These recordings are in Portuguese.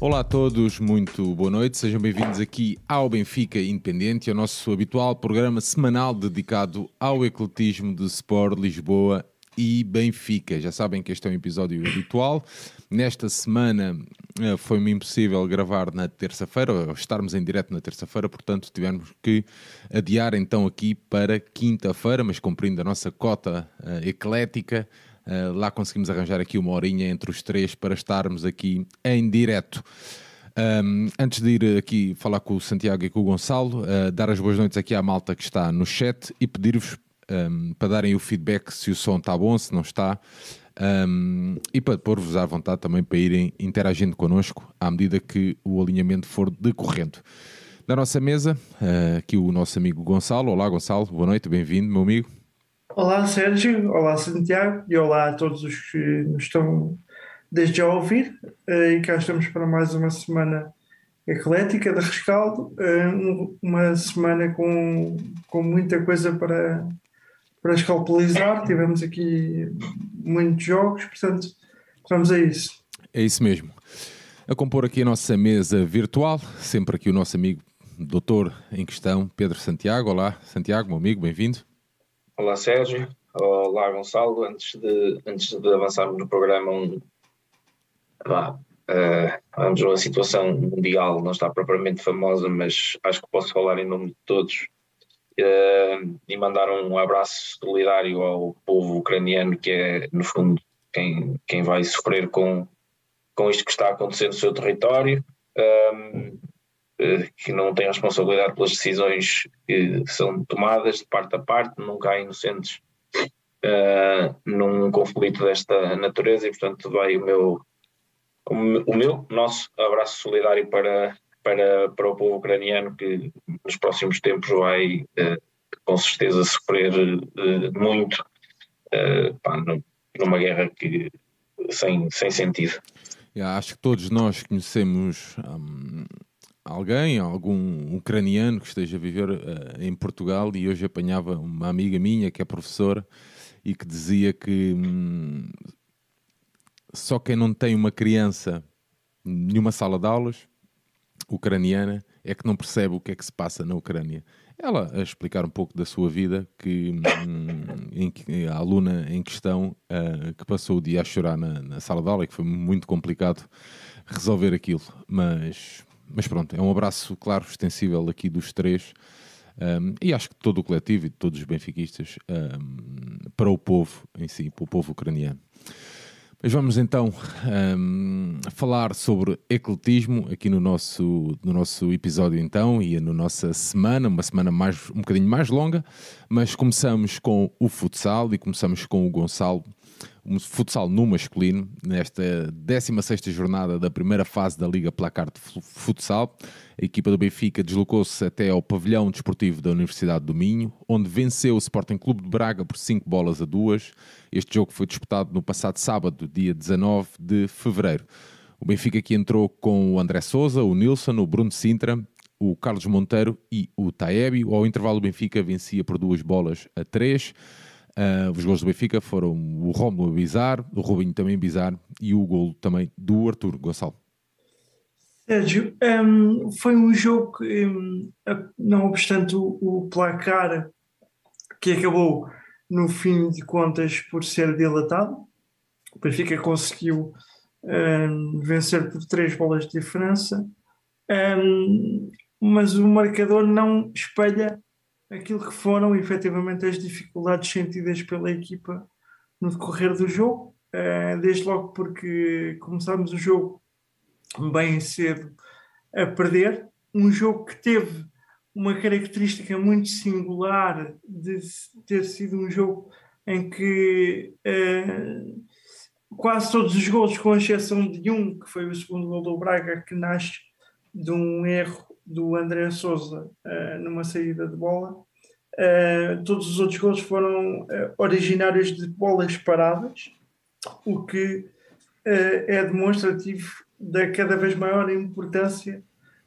Olá a todos, muito boa noite, sejam bem-vindos aqui ao Benfica Independente, ao nosso habitual programa semanal dedicado ao ecletismo de Sport Lisboa e Benfica. Já sabem que este é um episódio habitual. Nesta semana eh, foi-me impossível gravar na terça-feira, estarmos em direto na terça-feira, portanto tivemos que adiar então aqui para quinta-feira, mas cumprindo a nossa cota uh, eclética. Uh, lá conseguimos arranjar aqui uma horinha entre os três para estarmos aqui em direto. Um, antes de ir aqui falar com o Santiago e com o Gonçalo, uh, dar as boas noites aqui à malta que está no chat e pedir-vos um, para darem o feedback se o som está bom, se não está. Um, e para pôr-vos à vontade também para irem interagindo connosco à medida que o alinhamento for decorrendo. Na nossa mesa, uh, aqui o nosso amigo Gonçalo. Olá, Gonçalo, boa noite, bem-vindo, meu amigo. Olá, Sérgio, olá, Santiago, e olá a todos os que nos estão desde já a ouvir. Uh, e cá estamos para mais uma semana eclética de rescaldo, uh, uma semana com, com muita coisa para, para escalpelizar. Tivemos aqui muitos jogos, portanto, vamos a isso. É isso mesmo. A compor aqui a nossa mesa virtual, sempre aqui o nosso amigo doutor em questão, Pedro Santiago. Olá, Santiago, meu amigo, bem-vindo. Olá, Sérgio. Olá, Gonçalo. Antes de, antes de avançarmos no programa, um, vá, uh, a situação mundial não está propriamente famosa, mas acho que posso falar em nome de todos uh, e mandar um abraço solidário ao povo ucraniano, que é, no fundo, quem, quem vai sofrer com, com isto que está acontecendo no seu território, uh, que não tem responsabilidade pelas decisões que são tomadas de parte a parte, nunca há inocentes uh, num conflito desta natureza e, portanto, vai o meu, o meu, nosso abraço solidário para, para, para o povo ucraniano que nos próximos tempos vai uh, com certeza sofrer uh, muito pá, numa guerra que, sem, sem sentido. Yeah, acho que todos nós conhecemos um, alguém, algum ucraniano que esteja a viver em Portugal e hoje apanhava uma amiga minha que é professora e que dizia que hum, só quem não tem uma criança numa sala de aulas ucraniana é que não percebe o que é que se passa na Ucrânia. Ela a explicar um pouco da sua vida, que, hum, em, a aluna em questão uh, que passou o dia a chorar na, na, sala de aula e que foi muito complicado resolver aquilo. Mas, mas pronto, é um abraço, claro, extensível aqui dos três. Um, e acho que todo o coletivo e todos os benfiquistas um, para o povo em si, para o povo ucraniano. Mas vamos então um, falar sobre ecletismo aqui no nosso, no nosso episódio então e na nossa semana, uma semana mais, um bocadinho mais longa, mas começamos com o futsal e começamos com o Gonçalo, um futsal no masculino, nesta 16ª jornada da primeira fase da Liga Placar de Futsal. A equipa do Benfica deslocou-se até ao pavilhão desportivo da Universidade do Minho, onde venceu o Sporting Clube de Braga por 5 bolas a 2. Este jogo foi disputado no passado sábado, dia 19 de fevereiro. O Benfica aqui entrou com o André Souza, o Nilson, o Bruno Sintra, o Carlos Monteiro e o Taebi. Ao intervalo, o Benfica vencia por duas bolas a 3. Uh, os gols do Benfica foram o Rómulo Bizar, o Rubinho também Bizar e o gol também do Arthur Gonçalo. Sérgio, um, foi um jogo que, um, não obstante o, o, placar que acabou no fim de contas por ser dilatado, o Benfica conseguiu um, vencer por três bolas de diferença, mas o marcador não espelha aquilo que foram efetivamente as dificuldades sentidas pela equipa no decorrer do jogo, uh, desde logo porque começámos o jogo bem cedo a perder. Um jogo que teve uma característica muito singular de ter sido um jogo em que uh, quase todos os gols, com exceção de um, que foi o segundo gol do Braga, que nasce de um erro do André Souza uh, numa saída de bola, uh, todos os outros gols foram originários de bolas paradas, o que é demonstrativo da cada vez maior importância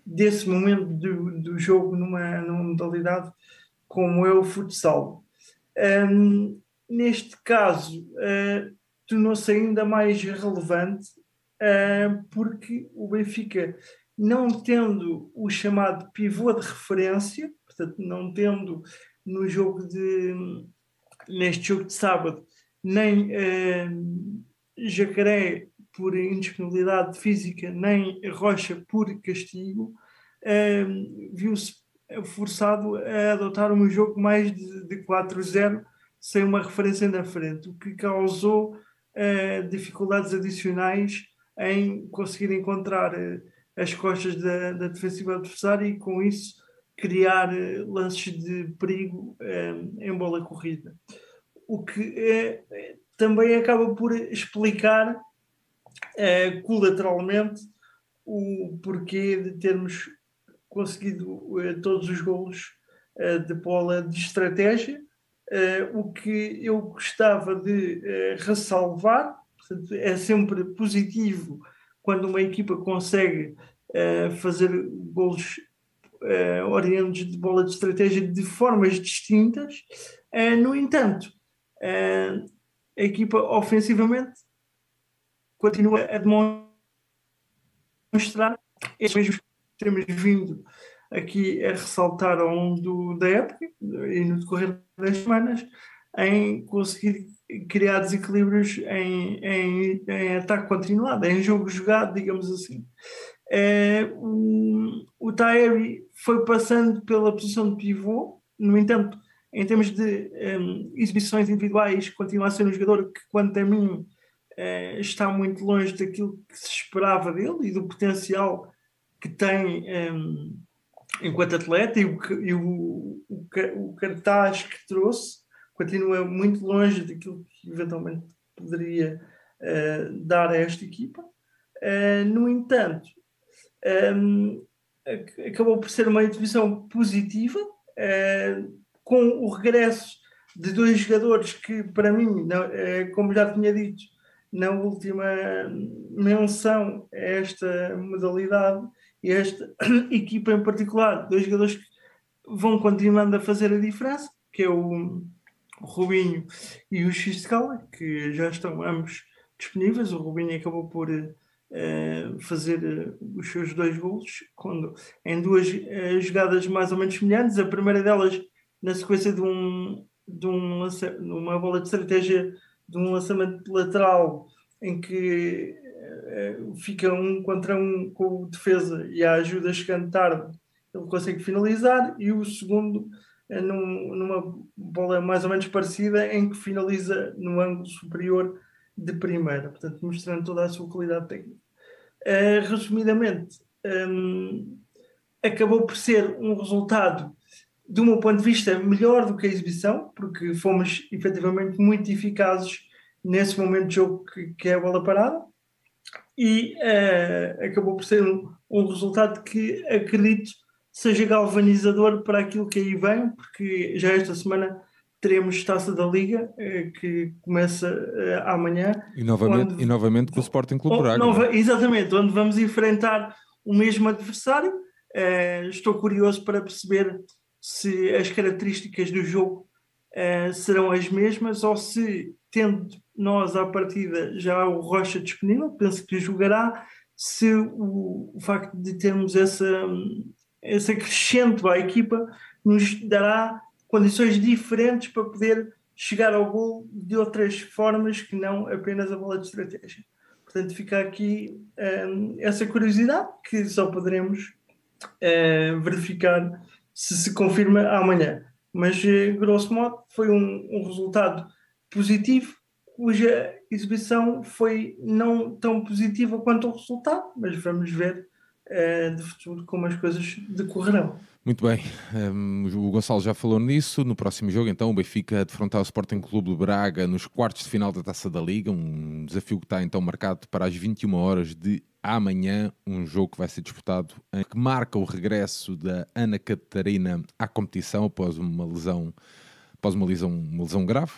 desse momento do, do jogo numa, numa modalidade como é o futsal. Um, neste caso, uh, tornou-se ainda mais relevante uh, porque o Benfica, não tendo o chamado pivô de referência, portanto, não tendo no jogo de neste jogo de sábado nem uh, Jacaré por indisponibilidade física, nem Rocha por castigo, uh, viu-se forçado a adotar um jogo mais de, de 4-0 sem uma referência na frente, o que causou uh, dificuldades adicionais em conseguir encontrar as costas da, da defensiva adversária e com isso criar uh, lances de perigo em bola corrida. O que também acaba por explicar colateralmente o porquê de termos conseguido todos os golos de bola de estratégia o que eu gostava de ressalvar, portanto, é sempre positivo quando uma equipa consegue uh, fazer golos uh, orientos de bola de estratégia de formas distintas. no entanto, a equipa ofensivamente continua a demonstrar esses mesmos que temos vindo aqui a ressaltar ao longo do, da época e no decorrer das semanas em conseguir criar desequilíbrios em, em, em ataque continuado, em jogo jogado, digamos assim. É, o, o Taeri foi passando pela posição de pivô, no entanto, em termos de um, exibições individuais, continua a ser um jogador que, quanto a mim, é, está muito longe daquilo que se esperava dele e do potencial que tem um, enquanto atleta e o, e o, o, o cartaz que trouxe continua muito longe daquilo que eventualmente poderia uh, dar a esta equipa. Uh, no entanto, um, ehm, acabou por ser uma exibição positiva, uh, com o regresso de dois jogadores que, para mim, não, como já tinha dito, na última menção a esta modalidade, e esta equipa em particular, dois jogadores que vão continuando a fazer a diferença, que é o Rubinho e o Xiscala, que já estão ambos disponíveis. O Rubinho acabou por uh, fazer uh, os seus dois golos quando, em duas uh, jogadas mais ou menos semelhantes. A primeira delas na sequência de, um, de um uma bola de estratégia de um lançamento lateral em que fica um contra um com o defesa e a ajuda chegando tarde, ele consegue finalizar, e o segundo num, numa bola mais ou menos parecida, em que finaliza no ângulo superior de primeira, portanto, mostrando toda a sua qualidade técnica. Uh, resumidamente, um, acabou por ser um resultado, do meu ponto de vista, melhor do que a exibição, porque fomos efetivamente muito eficazes nesse momento de jogo que, que é a bola parada e uh, acabou por ser um, um, resultado que acredito seja galvanizador para aquilo que aí vem, porque já esta semana teremos Taça da Liga, uh, que começa uh, amanhã. E novamente, onde, e novamente com o Sporting Clube Braga. Nova, exatamente, onde vamos enfrentar o mesmo adversário. estou curioso para perceber se as características do jogo serão as mesmas ou se, tendo nós à partida já o Rocha disponível, penso que jogará se o, o facto de termos essa, esse acrescento à equipa nos dará condições diferentes para poder chegar ao gol de outras formas que não apenas a bola de estratégia. Portanto, fica aqui um, essa curiosidade que só poderemos uh, verificar se se confirma amanhã. Mas, uh, grosso modo, foi um, um resultado positivo cuja exibição foi não tão positiva quanto o resultado, mas vamos ver uh, de futuro como as coisas decorrerão. Muito bem, um, o Gonçalo já falou nisso. No próximo jogo, então, o Benfica defrontar o Sporting Clube de Braga nos quartos de final da Taça da Liga. Um desafio que está então marcado para as 21 horas de amanhã. Um jogo que vai ser disputado, que marca o regresso da Ana Catarina à competição após uma lesão após uma lesão, uma lesão grave,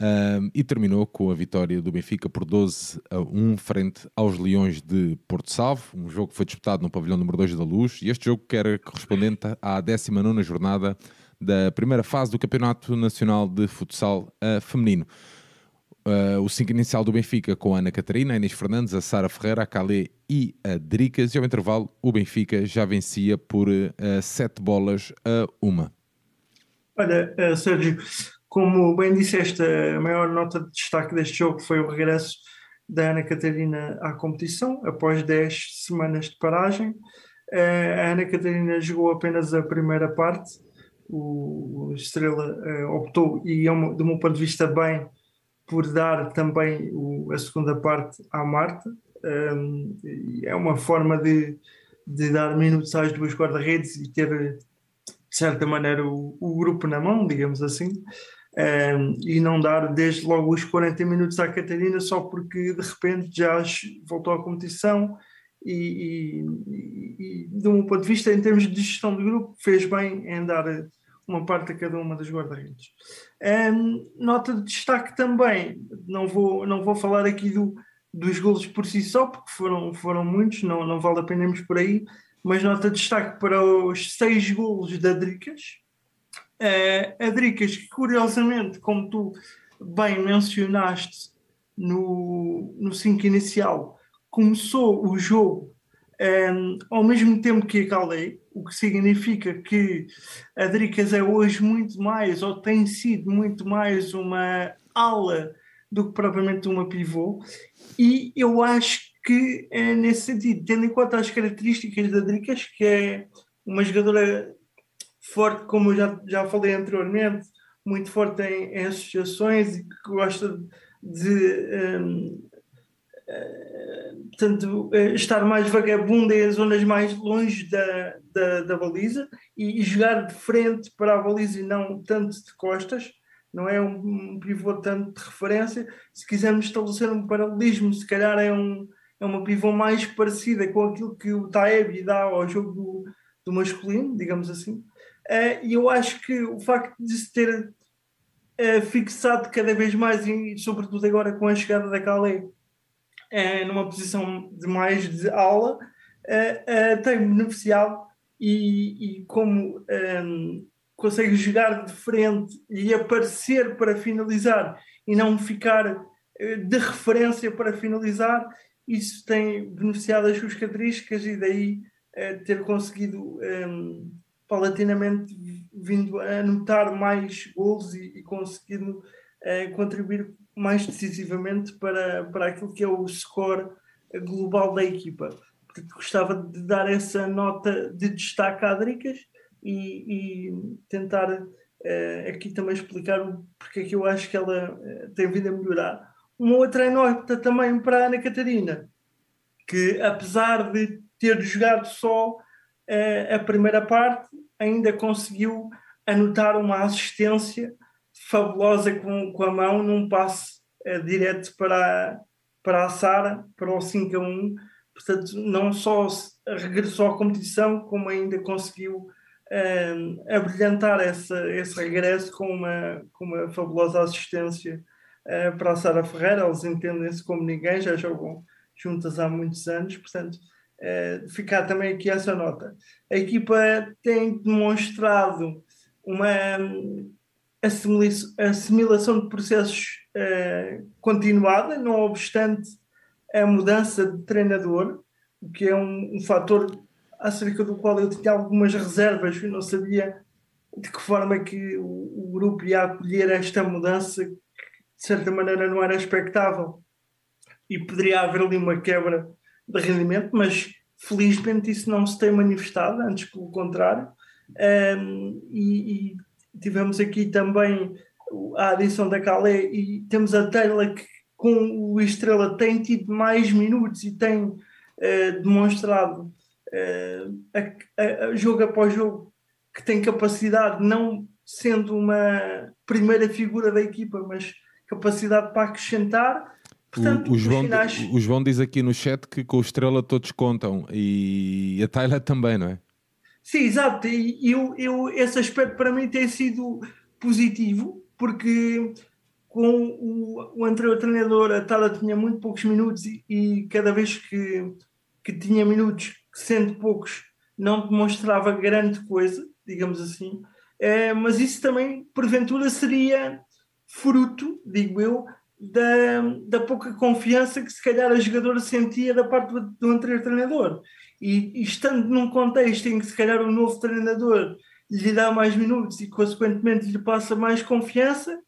um, e terminou com a vitória do Benfica por 12 a 1 frente aos Leões de Porto Salvo, um jogo que foi disputado no pavilhão número 2 da Luz, e este jogo que era correspondente à 19 jornada da primeira fase do Campeonato Nacional de Futsal uh, Feminino. uh, o 5 inicial do Benfica com a Ana Catarina, a Inês Fernandes, a Sara Ferreira, a Calé e a Dricas. E ao intervalo, o Benfica já vencia por 7 uh, bolas a uma. Olha, uh, Sérgio, como bem disseste, a maior nota de destaque deste jogo foi o regresso da Ana Catarina à competição, após 10 semanas de paragem. a Ana Catarina jogou apenas a primeira parte, o, Estrela optou, e é de um ponto de vista bem, por dar também a segunda parte à Marta. Um, é uma forma de, de dar minutos às duas guarda-redes e ter, de certa maneira, o, o grupo na mão, digamos assim. Um, e não dar desde logo os 40 minutos à Catarina só porque de repente já voltou à competição e, e, e, de um ponto de vista em termos de gestão do grupo fez bem em dar uma parte a cada uma das guarda-redes. Um, nota de destaque também, não vou, não vou falar aqui do, dos golos por si só, porque foram, foram muitos, não, não vale a pena irmos por aí, mas nota de destaque para os seis golos da Dricas. Uh, a Dricas, que curiosamente, como tu bem mencionaste no, no 5 inicial, começou o jogo um, ao mesmo tempo que a Calais, o que significa que a Dricas é hoje muito mais, ou tem sido muito mais, uma ala do que propriamente uma pivô, e eu acho que é nesse sentido, tendo em conta as características da Dricas, que é uma jogadora forte, como eu já, já falei anteriormente, muito forte em, em associações e que gosta de um, portanto, eh, estar mais vagabundo em zonas mais longe da, da, da baliza e, e, jogar de frente para a baliza e não tanto de costas, não é um pivô tanto de referência. Se quisermos estabelecer um paralelismo, se calhar é, um, é uma pivô mais parecida com aquilo que o Taebi dá ao jogo do, do masculino, digamos assim. Uh, e eu acho que o facto de se ter uh, fixado cada vez mais, e sobretudo agora com a chegada da Calais, é, numa posição de mais de aula, tem beneficiado e, e como um, consegue jogar de frente e aparecer para finalizar e não ficar de referência para finalizar, isso tem beneficiado as suas características e daí ter conseguido um, paulatinamente vindo a anotar mais gols e, e conseguindo uh, contribuir mais decisivamente para, para aquilo que é o score global da equipa. Gostava de dar essa nota de destaque à Dricas e, e tentar uh, aqui também explicar porque é que eu acho que ela tem vindo a melhorar. Uma outra nota também para a Ana Catarina, que apesar de ter jogado só uh, a primeira parte, ainda conseguiu anotar uma assistência fabulosa com, com a mão num passe uh, direto para, para a Sara, para o 5 a 1. Portanto, não só regressou à competição, como ainda conseguiu uh, abrilhantar essa, esse regresso com uma, com uma fabulosa assistência uh, para a Sara Ferreira. Eles entendem-se como ninguém, já jogam juntas há muitos anos, portanto, uh, ficar também aqui essa nota. A equipa tem demonstrado uma assimilação de processos uh, continuada, não obstante a mudança de treinador, o que é um, um fator acerca do qual eu tinha algumas reservas, eu não sabia de que forma é que o, o grupo ia acolher esta mudança, de certa maneira não era expectável, e poderia haver ali uma quebra de rendimento, mas felizmente isso não se tem manifestado, antes pelo contrário, um, e, e tivemos aqui também a adição da Calé e temos a Taylor que com o Estrela tem tido mais minutos e tem uh, demonstrado uh, a, a, jogo após jogo que tem capacidade, não sendo uma primeira figura da equipa, mas capacidade para acrescentar. Portanto, o, o, João, finais... o João diz aqui no chat que com o Estrela todos contam e a Taylor também, não é? Sim, exato. E eu, eu, esse aspecto para mim tem sido positivo, porque com o, o anterior treinador, a Tala tinha muito poucos minutos e, e, cada vez que, que tinha minutos, sendo poucos, não demonstrava grande coisa, digamos assim. É, mas isso também, porventura, seria fruto, digo eu, da, da pouca confiança que se calhar a jogadora sentia da parte do, do anterior treinador. E, e, estando num contexto em que se calhar o novo treinador lhe dá mais minutos e consequentemente lhe passa mais confiança,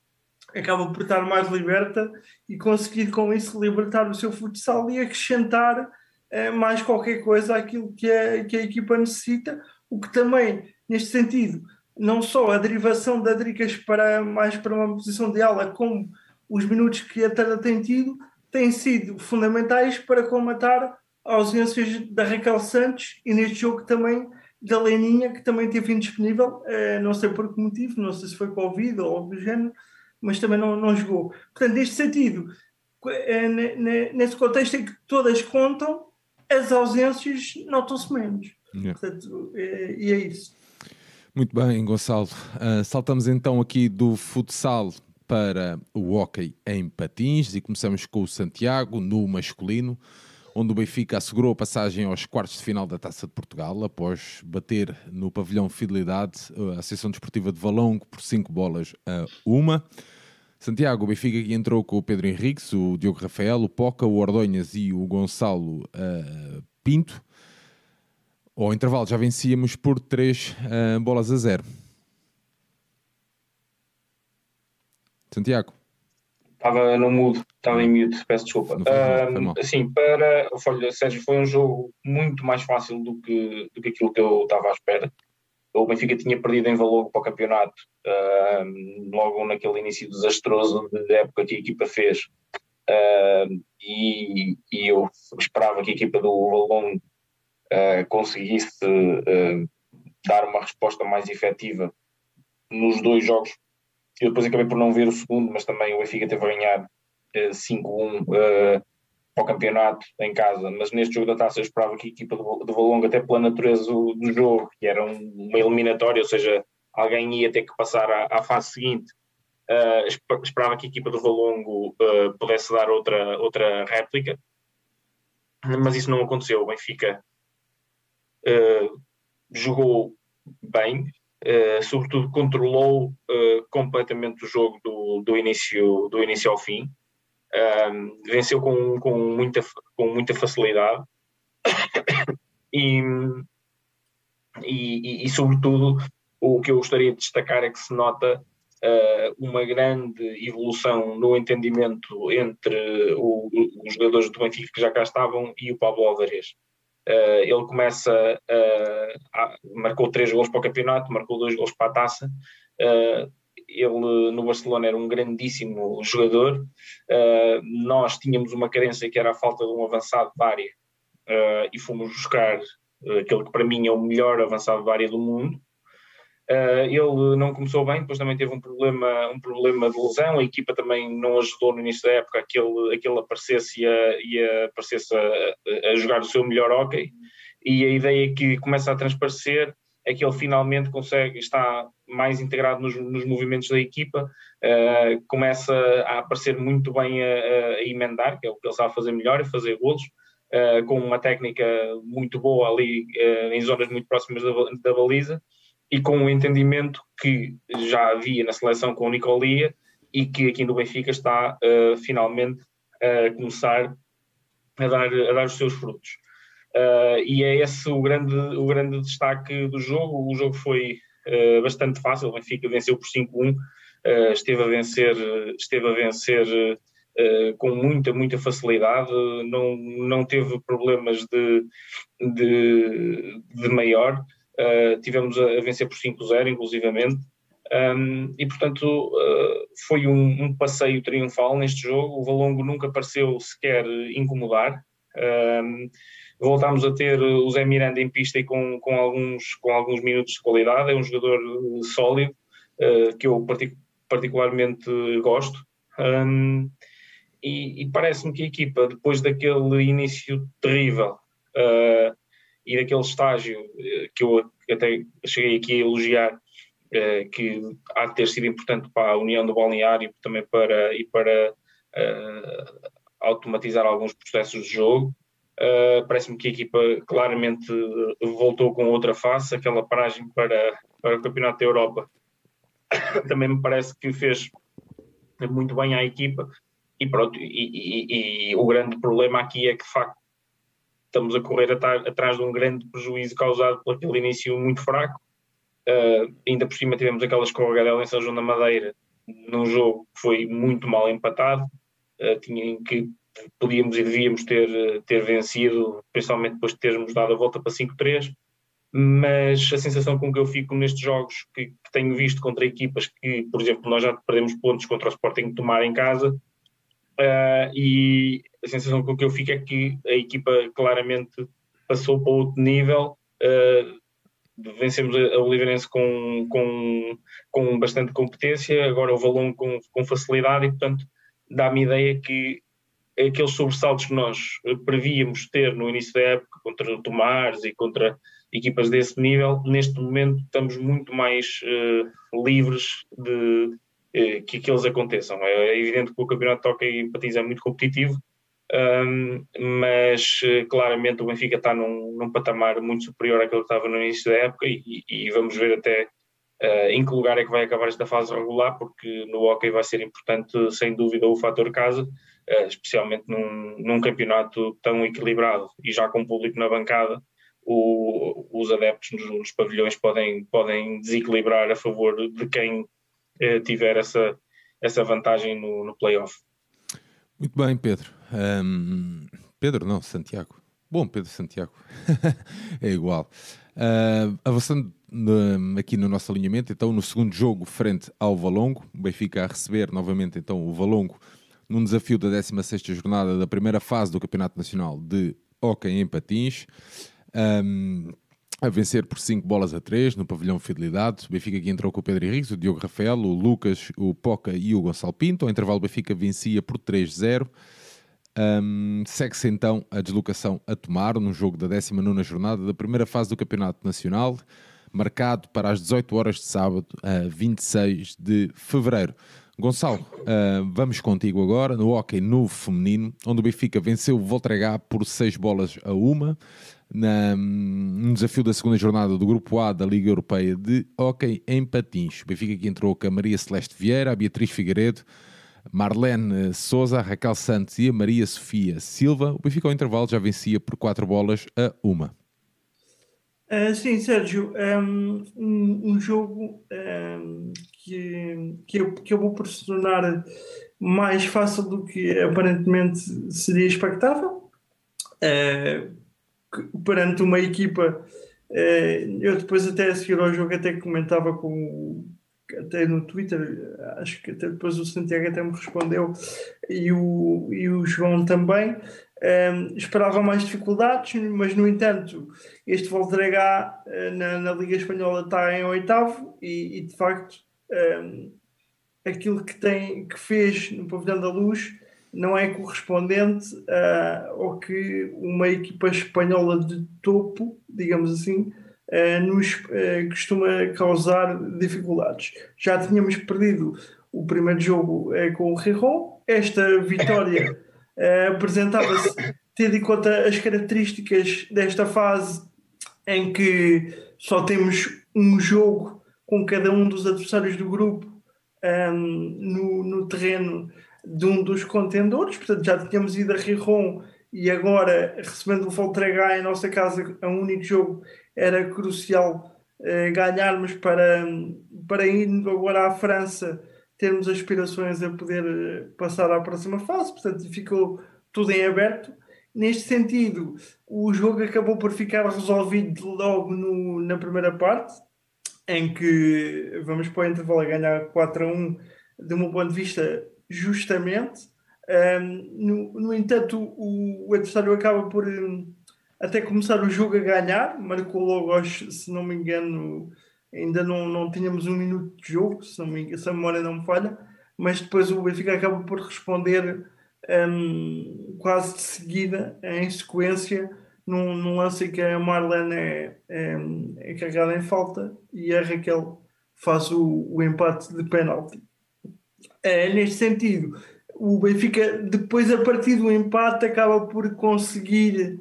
acaba por estar mais liberta e conseguir com isso libertar o seu futsal e acrescentar eh, mais qualquer coisa àquilo que a, que a equipa necessita, o que também, neste sentido, não só a derivação da Dricas para mais para uma posição de ala, como os minutos que a Tana tem tido, têm sido fundamentais para comatar ausências da Raquel Santos e neste jogo também da Leninha, que também teve indisponível, eh, não sei por que motivo, não sei se foi Covid ou algo do género, mas também não, não jogou. Portanto, neste sentido, eh, nesse contexto em que todas contam, as ausências notam-se menos. Yeah. Portanto, é, e é isso. Muito bem, Gonçalo. Uh, saltamos então aqui do futsal para o hockey em patins e começamos com o Santiago no masculino onde o Benfica assegurou a passagem aos quartos de final da Taça de Portugal, após bater no pavilhão Fidelidade a Associação Desportiva de Valongo por 5 bolas a uma. Santiago, o Benfica que entrou com o Pedro Henriques, o Diogo Rafael, o Poca, o Ordonhas e o Gonçalo uh, Pinto. Ao intervalo já vencíamos por 3 uh, eh, bolas a 0. Santiago. Estava no mudo, estava em mute, peço desculpa. Uh, assim, para o Folha Sérgio foi um jogo muito mais fácil do que, do que aquilo que eu estava à espera. O Benfica tinha perdido em valor para o campeonato uh, logo naquele início desastroso de época que a equipa fez. Uh, e, e, eu esperava que a equipa do Valon conseguisse dar uma resposta mais efetiva nos dois jogos eu depois acabei por não ver o segundo, mas também o Benfica teve a ganhar uh, 5-1 uh, para o campeonato em casa. Mas neste jogo da taça eu esperava que a equipa do, do Valongo, até pela natureza do, jogo, que era um, uma eliminatória, ou seja, alguém ia ter que passar à, à fase seguinte. Uh, esperava que a equipa do Valongo uh, pudesse dar outra, outra réplica, mas isso não aconteceu. O Benfica uh, jogou bem, uh, sobretudo controlou uh, completamente o jogo do, do, início, do início ao fim, um, venceu com, com, muita, com muita facilidade e, e, e, sobretudo, o que eu gostaria de destacar é que se nota Uh, uma grande evolução no entendimento entre o, os jogadores do Benfica que já cá estavam e o Pablo Alvarez. Uh, ele começa, uh, a, marcou três gols para o campeonato, marcou dois gols para a taça. Uh, ele no Barcelona era um grandíssimo jogador. nós tínhamos uma carência que era a falta de um avançado de área e fomos buscar aquele que para mim é o melhor avançado de área do mundo. Uh, ele não começou bem, depois também teve um problema, um problema de lesão. A equipa também não ajudou no início da época a que ele, a que ele aparecesse e, a, e aparecesse a, a, jogar o seu melhor hockey. E a ideia que começa a transparecer é que ele finalmente consegue estar mais integrado nos, nos movimentos da equipa, uh, começa a aparecer muito bem a, a, emendar, que é o que ele sabe fazer melhor, é fazer golos. Uh, com uma técnica muito boa ali em zonas muito próximas da, da baliza, e com o entendimento que já havia na seleção com o Nicolia e que aqui no Benfica está uh, finalmente a começar a dar, a dar os seus frutos. Uh, e é esse o grande, o grande destaque do jogo. O jogo foi uh, bastante fácil, o Benfica venceu por 5-1, esteve a vencer, esteve a vencer com muita, muita facilidade, não, não teve problemas de, de, de maior. Uh, tivemos a, a, vencer por 5-0, inclusivamente. Um, e, portanto, uh, foi um, um, passeio triunfal neste jogo. O Valongo nunca pareceu sequer incomodar. Um, voltámos a ter o Zé Miranda em pista e com, com, alguns, com alguns minutos de qualidade. É um jogador sólido, uh, que eu partic particularmente gosto. Um, e, e parece-me que a equipa, depois daquele início terrível, uh, e daquele estágio eh, que eu até cheguei aqui a elogiar, eh, que há de ter sido importante para a união do balneário também para, e para uh, automatizar alguns processos de jogo. Uh, Parece-me que a equipa claramente voltou com outra face, aquela paragem para, para o Campeonato da Europa também me parece que fez muito bem à equipa e pronto, e, e, e, o grande problema aqui é que de facto estamos a correr atrás de um grande prejuízo causado por aquele início muito fraco. Uh, ainda por cima tivemos aquela escorregadela em São João da Madeira, num jogo que foi muito mal empatado, uh, tinha, que podíamos e devíamos ter, ter vencido, principalmente depois de termos dado a volta para 5-3 mas a sensação com que eu fico nestes jogos que, que, tenho visto contra equipas que, por exemplo, nós já perdemos pontos contra o Sporting Tomar em casa, uh, e a sensação com que eu fico é que a equipa claramente passou para outro nível. Uh, vencemos a Oliveirense com, com, com bastante competência, agora o Valon com, com facilidade, e portanto dá-me ideia que aqueles sobressaltos que nós prevíamos ter no início da época contra o Tomares e contra equipas desse nível, neste momento estamos muito mais uh, livres de uh, que aqueles aconteçam. É evidente que o campeonato toca e empatiza é muito competitivo, um, mas uh, claramente o Benfica está num, num, patamar muito superior àquele que estava no início da época e, e vamos ver até em que lugar é que vai acabar esta fase regular, porque no hockey vai ser importante, sem dúvida, o fator casa, especialmente num, num campeonato tão equilibrado e já com público na bancada, o, os adeptos nos, nos, pavilhões podem, podem desequilibrar a favor de quem eh, tiver essa, essa vantagem no, no playoff. Muito bem, Pedro. Um, Pedro, não, Santiago. Bom, Pedro Santiago. é igual. Uh, avançando no, aqui no nosso alinhamento, então, no segundo jogo, frente ao Valongo, o Benfica a receber novamente então o Valongo num desafio da 16 jornada da primeira fase do Campeonato Nacional de Hockey em Patins um, a vencer por 5 bolas a 3 no pavilhão Fidelidade. O Benfica aqui entrou com o Pedro Henriques, o Diogo Rafael, o Lucas, o Poca e o Gonçalo Pinto. Ao intervalo, o Benfica vencia por 3-0. Um, Segue-se então a deslocação a tomar num jogo da 19 jornada da primeira fase do Campeonato Nacional, marcado para as 18 horas de sábado, a 26 de fevereiro. Gonçalo, uh, vamos contigo agora no Hockey Novo Feminino, onde o Benfica venceu o Voltregá por 6 bolas a uma na, no desafio da segunda jornada do Grupo A da Liga Europeia de Hockey em Patins. O Benfica que entrou com a Maria Celeste Vieira, a Beatriz Figueiredo, Marlene Souza, Raquel Santos e a Maria Sofia Silva. O Benfica ao intervalo já vencia por 4 bolas a uma. Uh, sim, Sérgio, um, um jogo um, que, que, eu, que eu vou por se tornar mais fácil do que aparentemente seria expectável. Uh, perante uma equipa. Eh, eu depois até a seguir ao jogo até comentava com até no Twitter, acho que até depois o Santiago até me respondeu e o, e o João também. Um, ehm, esperava mais dificuldades, mas no entanto, este Voltregá uh, na, na Liga Espanhola está em oitavo e, e de facto um, aquilo que, tem, que fez no Pavilhão da Luz não é correspondente uh, ao que uma equipa espanhola de topo, digamos assim, uh, nos uh, costuma causar dificuldades. Já tínhamos perdido o primeiro jogo com o Rijon, esta vitória apresentava-se, tendo em conta as características desta fase em que só temos um jogo com cada um dos adversários do grupo um, no, no terreno de um dos contendores, portanto já tínhamos ido a Rijon e agora recebendo o Voltregá em nossa casa, um único jogo, era crucial eh, ganharmos para, para indo agora à França termos aspirações a poder eh, passar à próxima fase, portanto ficou tudo em aberto. Neste sentido, o jogo acabou por ficar resolvido logo no, na primeira parte, em que vamos para o intervalo a ganhar 4 a 1, de um ponto de vista justamente. Um, no, no, entanto, o, o, adversário acaba por um, até começar o jogo a ganhar, marcou logo, se não me engano, ainda não, não tínhamos um minuto de jogo, se, não me, se a memória não me falha, mas depois o Benfica acaba por responder um, quase de seguida, em sequência, num, num lance em que a Marlene é, é, é carregada em falta e a Raquel faz o, o empate de penalti. É, neste sentido, o Benfica, depois a partir do empate, acaba por conseguir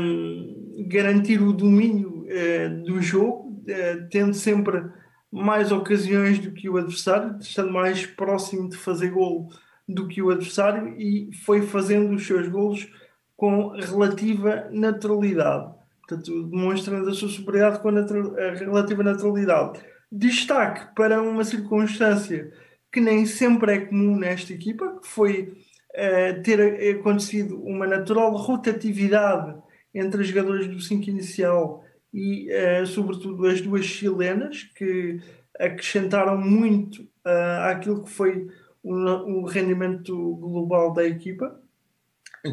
um, garantir o domínio uh, do jogo, uh, tendo sempre mais ocasiões do que o adversário, estando mais próximo de fazer golo do que o adversário e foi fazendo os seus golos com relativa naturalidade. Portanto, demonstrando a sua superioridade com a, a relativa naturalidade. Destaque para uma circunstância que nem sempre é comum nesta equipa, que foi uh, ter acontecido uma natural rotatividade entre os jogadores do 5 inicial e, uh, sobretudo, as duas chilenas, que acrescentaram muito uh, àquilo que foi o, o rendimento global da equipa,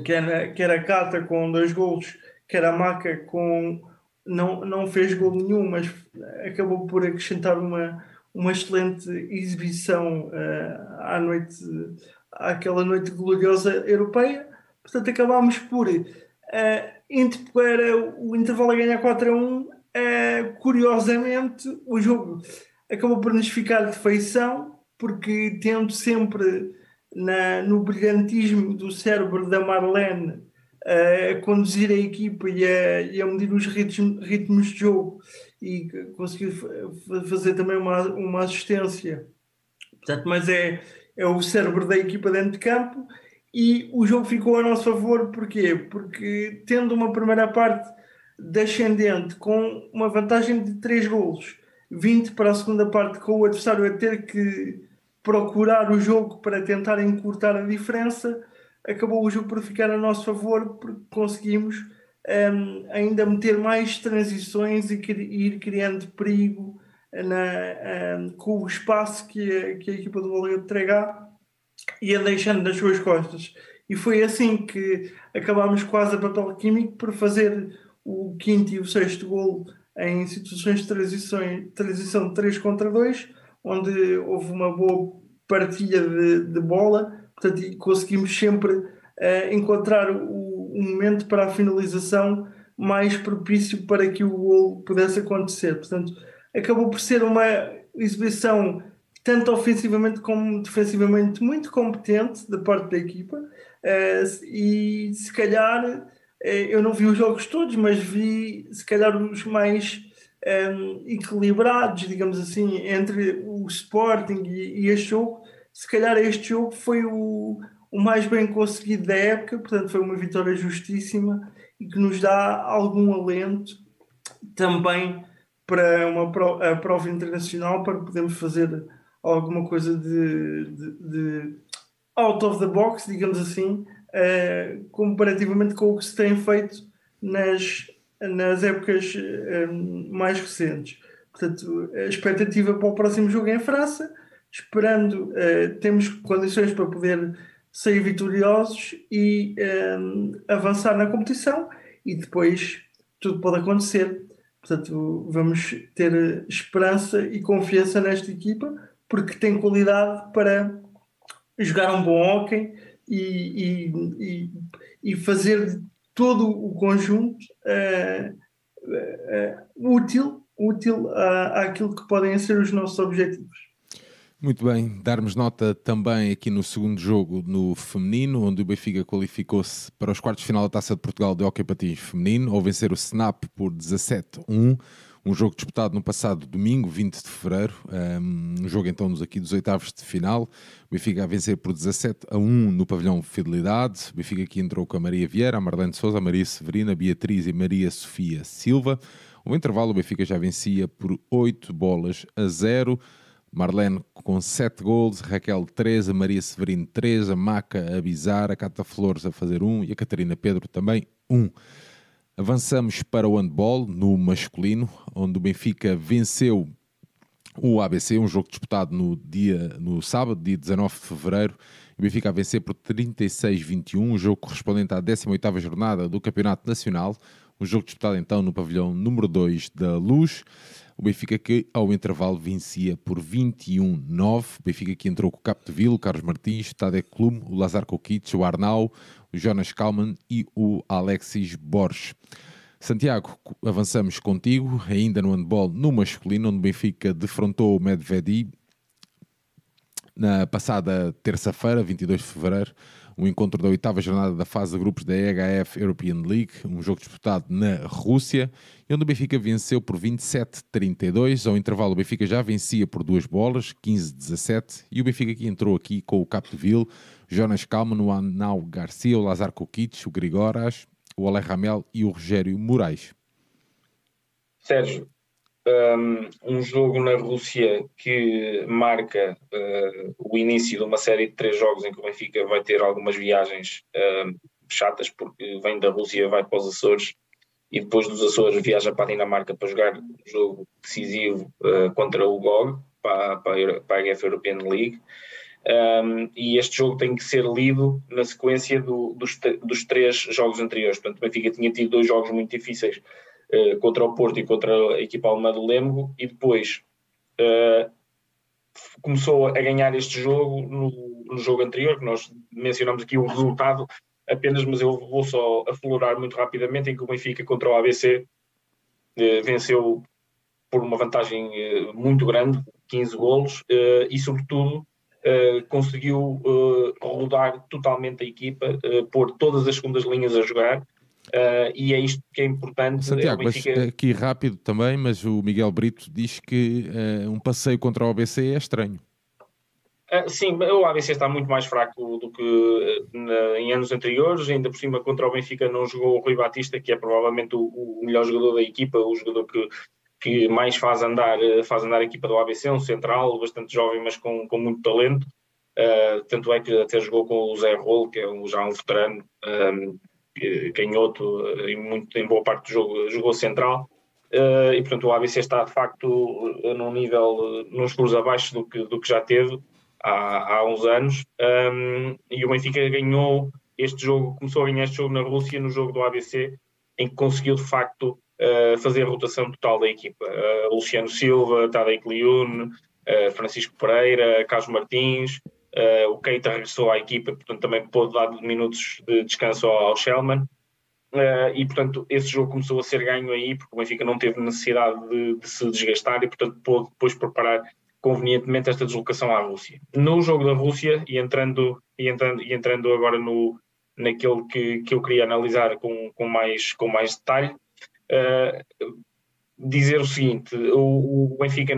quer, quer a Cata com dois golos, quer a Maca com. Não, não fez gol nenhum, mas acabou por acrescentar uma, uma excelente exibição uh, à noite, àquela noite gloriosa europeia. Portanto, acabámos por uh, para o intervalo a ganhar 4 a 1. Uh, curiosamente, o jogo acabou por nos ficar de feição, porque tendo sempre na, no brilhantismo do cérebro da Marlene a conduzir a equipa e a, e a medir os ritmos, ritmos de jogo e conseguir fazer também uma, uma assistência. Portanto, mas é, é o cérebro da equipa dentro de campo e o jogo ficou a nosso favor, porquê? Porque tendo uma primeira parte descendente com uma vantagem de 3 golos, 20 para a segunda parte com o adversário a ter que procurar o jogo para tentar encurtar a diferença, acabou o jogo por ficar a nosso favor porque conseguimos um, ainda meter mais transições e, ir criando perigo na, um, com o espaço que a, que a equipa do Valeu entregar ia deixando nas suas costas. E foi assim que acabámos quase a papel químico por fazer o quinto e o sexto gol em situações de transição, transição de 3 contra 2, onde houve uma boa partilha de, de bola, portanto, conseguimos sempre uh, encontrar o, o, momento para a finalização mais propício para que o gol pudesse acontecer. Portanto, acabou por ser uma exibição tanto ofensivamente como defensivamente muito competente da parte da equipa uh, e se calhar uh, eu não vi os jogos todos, mas vi se calhar os mais um, equilibrados, digamos assim, entre o Sporting e, e este jogo. Se calhar este jogo foi o, o mais bem conseguido da época, portanto foi uma vitória justíssima e que nos dá algum alento também para uma a prova internacional para podermos fazer alguma coisa de, de, de out of the box, digamos assim, uh, comparativamente com o que se tem feito nas nas épocas um, mais recentes. Portanto, a expectativa para o próximo jogo é em França, esperando, uh, temos condições para poder sair vitoriosos e um, avançar na competição e depois tudo pode acontecer. Portanto, vamos ter esperança e confiança nesta equipa porque tem qualidade para jogar um bom hockey e, e, e, e fazer todo o conjunto uh, uh, útil, útil à, àquilo que podem ser os nossos objetivos. Muito bem, darmos nota também aqui no segundo jogo no feminino, onde o Benfica qualificou-se para os quartos de final da Taça de Portugal de Hockey Patins feminino, ao vencer o Snap por 17-1 um jogo disputado no passado domingo, 20 de fevereiro, um jogo então nos aqui dos oitavos de final. O Benfica a vencer por 17 a 1 no pavilhão Fidelidade. O Benfica aqui entrou com a Maria Vieira, a Marlene Souza, a Maria Severina, a Beatriz e Maria Sofia Silva. O intervalo, o Benfica já vencia por 8 bolas a 0. Marlene com 7 gols, Raquel 3, a Maria Severino 3, a Maca a Bizar, a Cata Flores a fazer 1 e a Catarina Pedro também 1. Avançamos para o handball no masculino, onde o Benfica venceu o ABC, um jogo disputado no, dia, no sábado, dia 19 de fevereiro. O Benfica a vencer por 36-21, um jogo correspondente à 18ª jornada do Campeonato Nacional. Um jogo disputado então no pavilhão número 2 da Luz. O Benfica que ao intervalo vencia por 21-9. O Benfica que entrou com o Capdeville, o Carlos Martins, o Tadek Klum, o Lazar Kokic, o Arnau, o Jonas Kalman e o Alexis Borges. Santiago, avançamos contigo, ainda no handball no masculino, onde o Benfica defrontou o Medvedi na passada terça-feira, 22 de fevereiro. Um encontro da oitava jornada da fase de grupos da EHF European League, um jogo disputado na Rússia, onde o Benfica venceu por 27-32. Ao intervalo, o Benfica já vencia por duas bolas, 15-17, e o Benfica que entrou aqui com o Capdeville, Jonas Kalman, o Anal Garcia, o Lazar Kukic, o Grigoras, o Ale Ramel e o Rogério Moraes. Sérgio, um, um jogo na Rússia que marca uh, o início de uma série de três jogos em que o Benfica vai ter algumas viagens uh, chatas, porque vem da Rússia, vai para os Açores e depois dos Açores viaja para a Dinamarca para jogar um jogo decisivo uh, contra o GOG, para, para, a HF European League. Um, e este jogo tem que ser lido na sequência do, dos, dos três jogos anteriores. Portanto, o Benfica tinha tido dois jogos muito difíceis uh, contra o Porto e contra a equipa alemã do Lemgo, e depois uh, começou a ganhar este jogo no, no, jogo anterior, que nós mencionamos aqui o resultado apenas, mas eu vou só aflorar muito rapidamente, em que o Benfica contra o ABC uh, venceu por uma vantagem muito grande, 15 golos, e sobretudo Uh, conseguiu uh, rodar totalmente a equipa, uh, pôr todas as segundas linhas a jogar. E é isto que é importante. Santiago, mas aqui rápido também, mas o Miguel Brito diz que um passeio contra o ABC é estranho. sim, o ABC está muito mais fraco do que na, em anos anteriores, ainda por cima contra o Benfica não jogou o Rui Batista, que é provavelmente o, o melhor jogador da equipa, o jogador que que mais faz andar, eh, faz andar a equipa do ABC, um central bastante jovem, mas com, com muito talento. Uh, tanto é que até jogou com o Zé Rolo, que é um, já um veterano, um, canhoto, em, muito, em boa parte do jogo jogou central. Uh, e portanto o ABC está de facto num nível, nos furos abaixo do que, do que já teve há, há uns anos. Um, e o Benfica ganhou este jogo, começou a ganhar este jogo na Rússia, no jogo do ABC, em que conseguiu de facto uh, fazer a rotação total da equipa. Uh, Luciano Silva, Tadej Kliun, Francisco Pereira, Carlos Martins, o Keita regressou à equipa, portanto também pôde dar minutos de descanso ao, ao Shellman. e portanto esse jogo começou a ser ganho aí porque o Benfica não teve necessidade de, de se desgastar e portanto pôde depois preparar convenientemente esta deslocação à Rússia. No jogo da Rússia, e entrando, e entrando, e entrando agora no, naquele que, que eu queria analisar com, com, mais, com mais detalhe, uh, dizer o seguinte: o, o, Benfica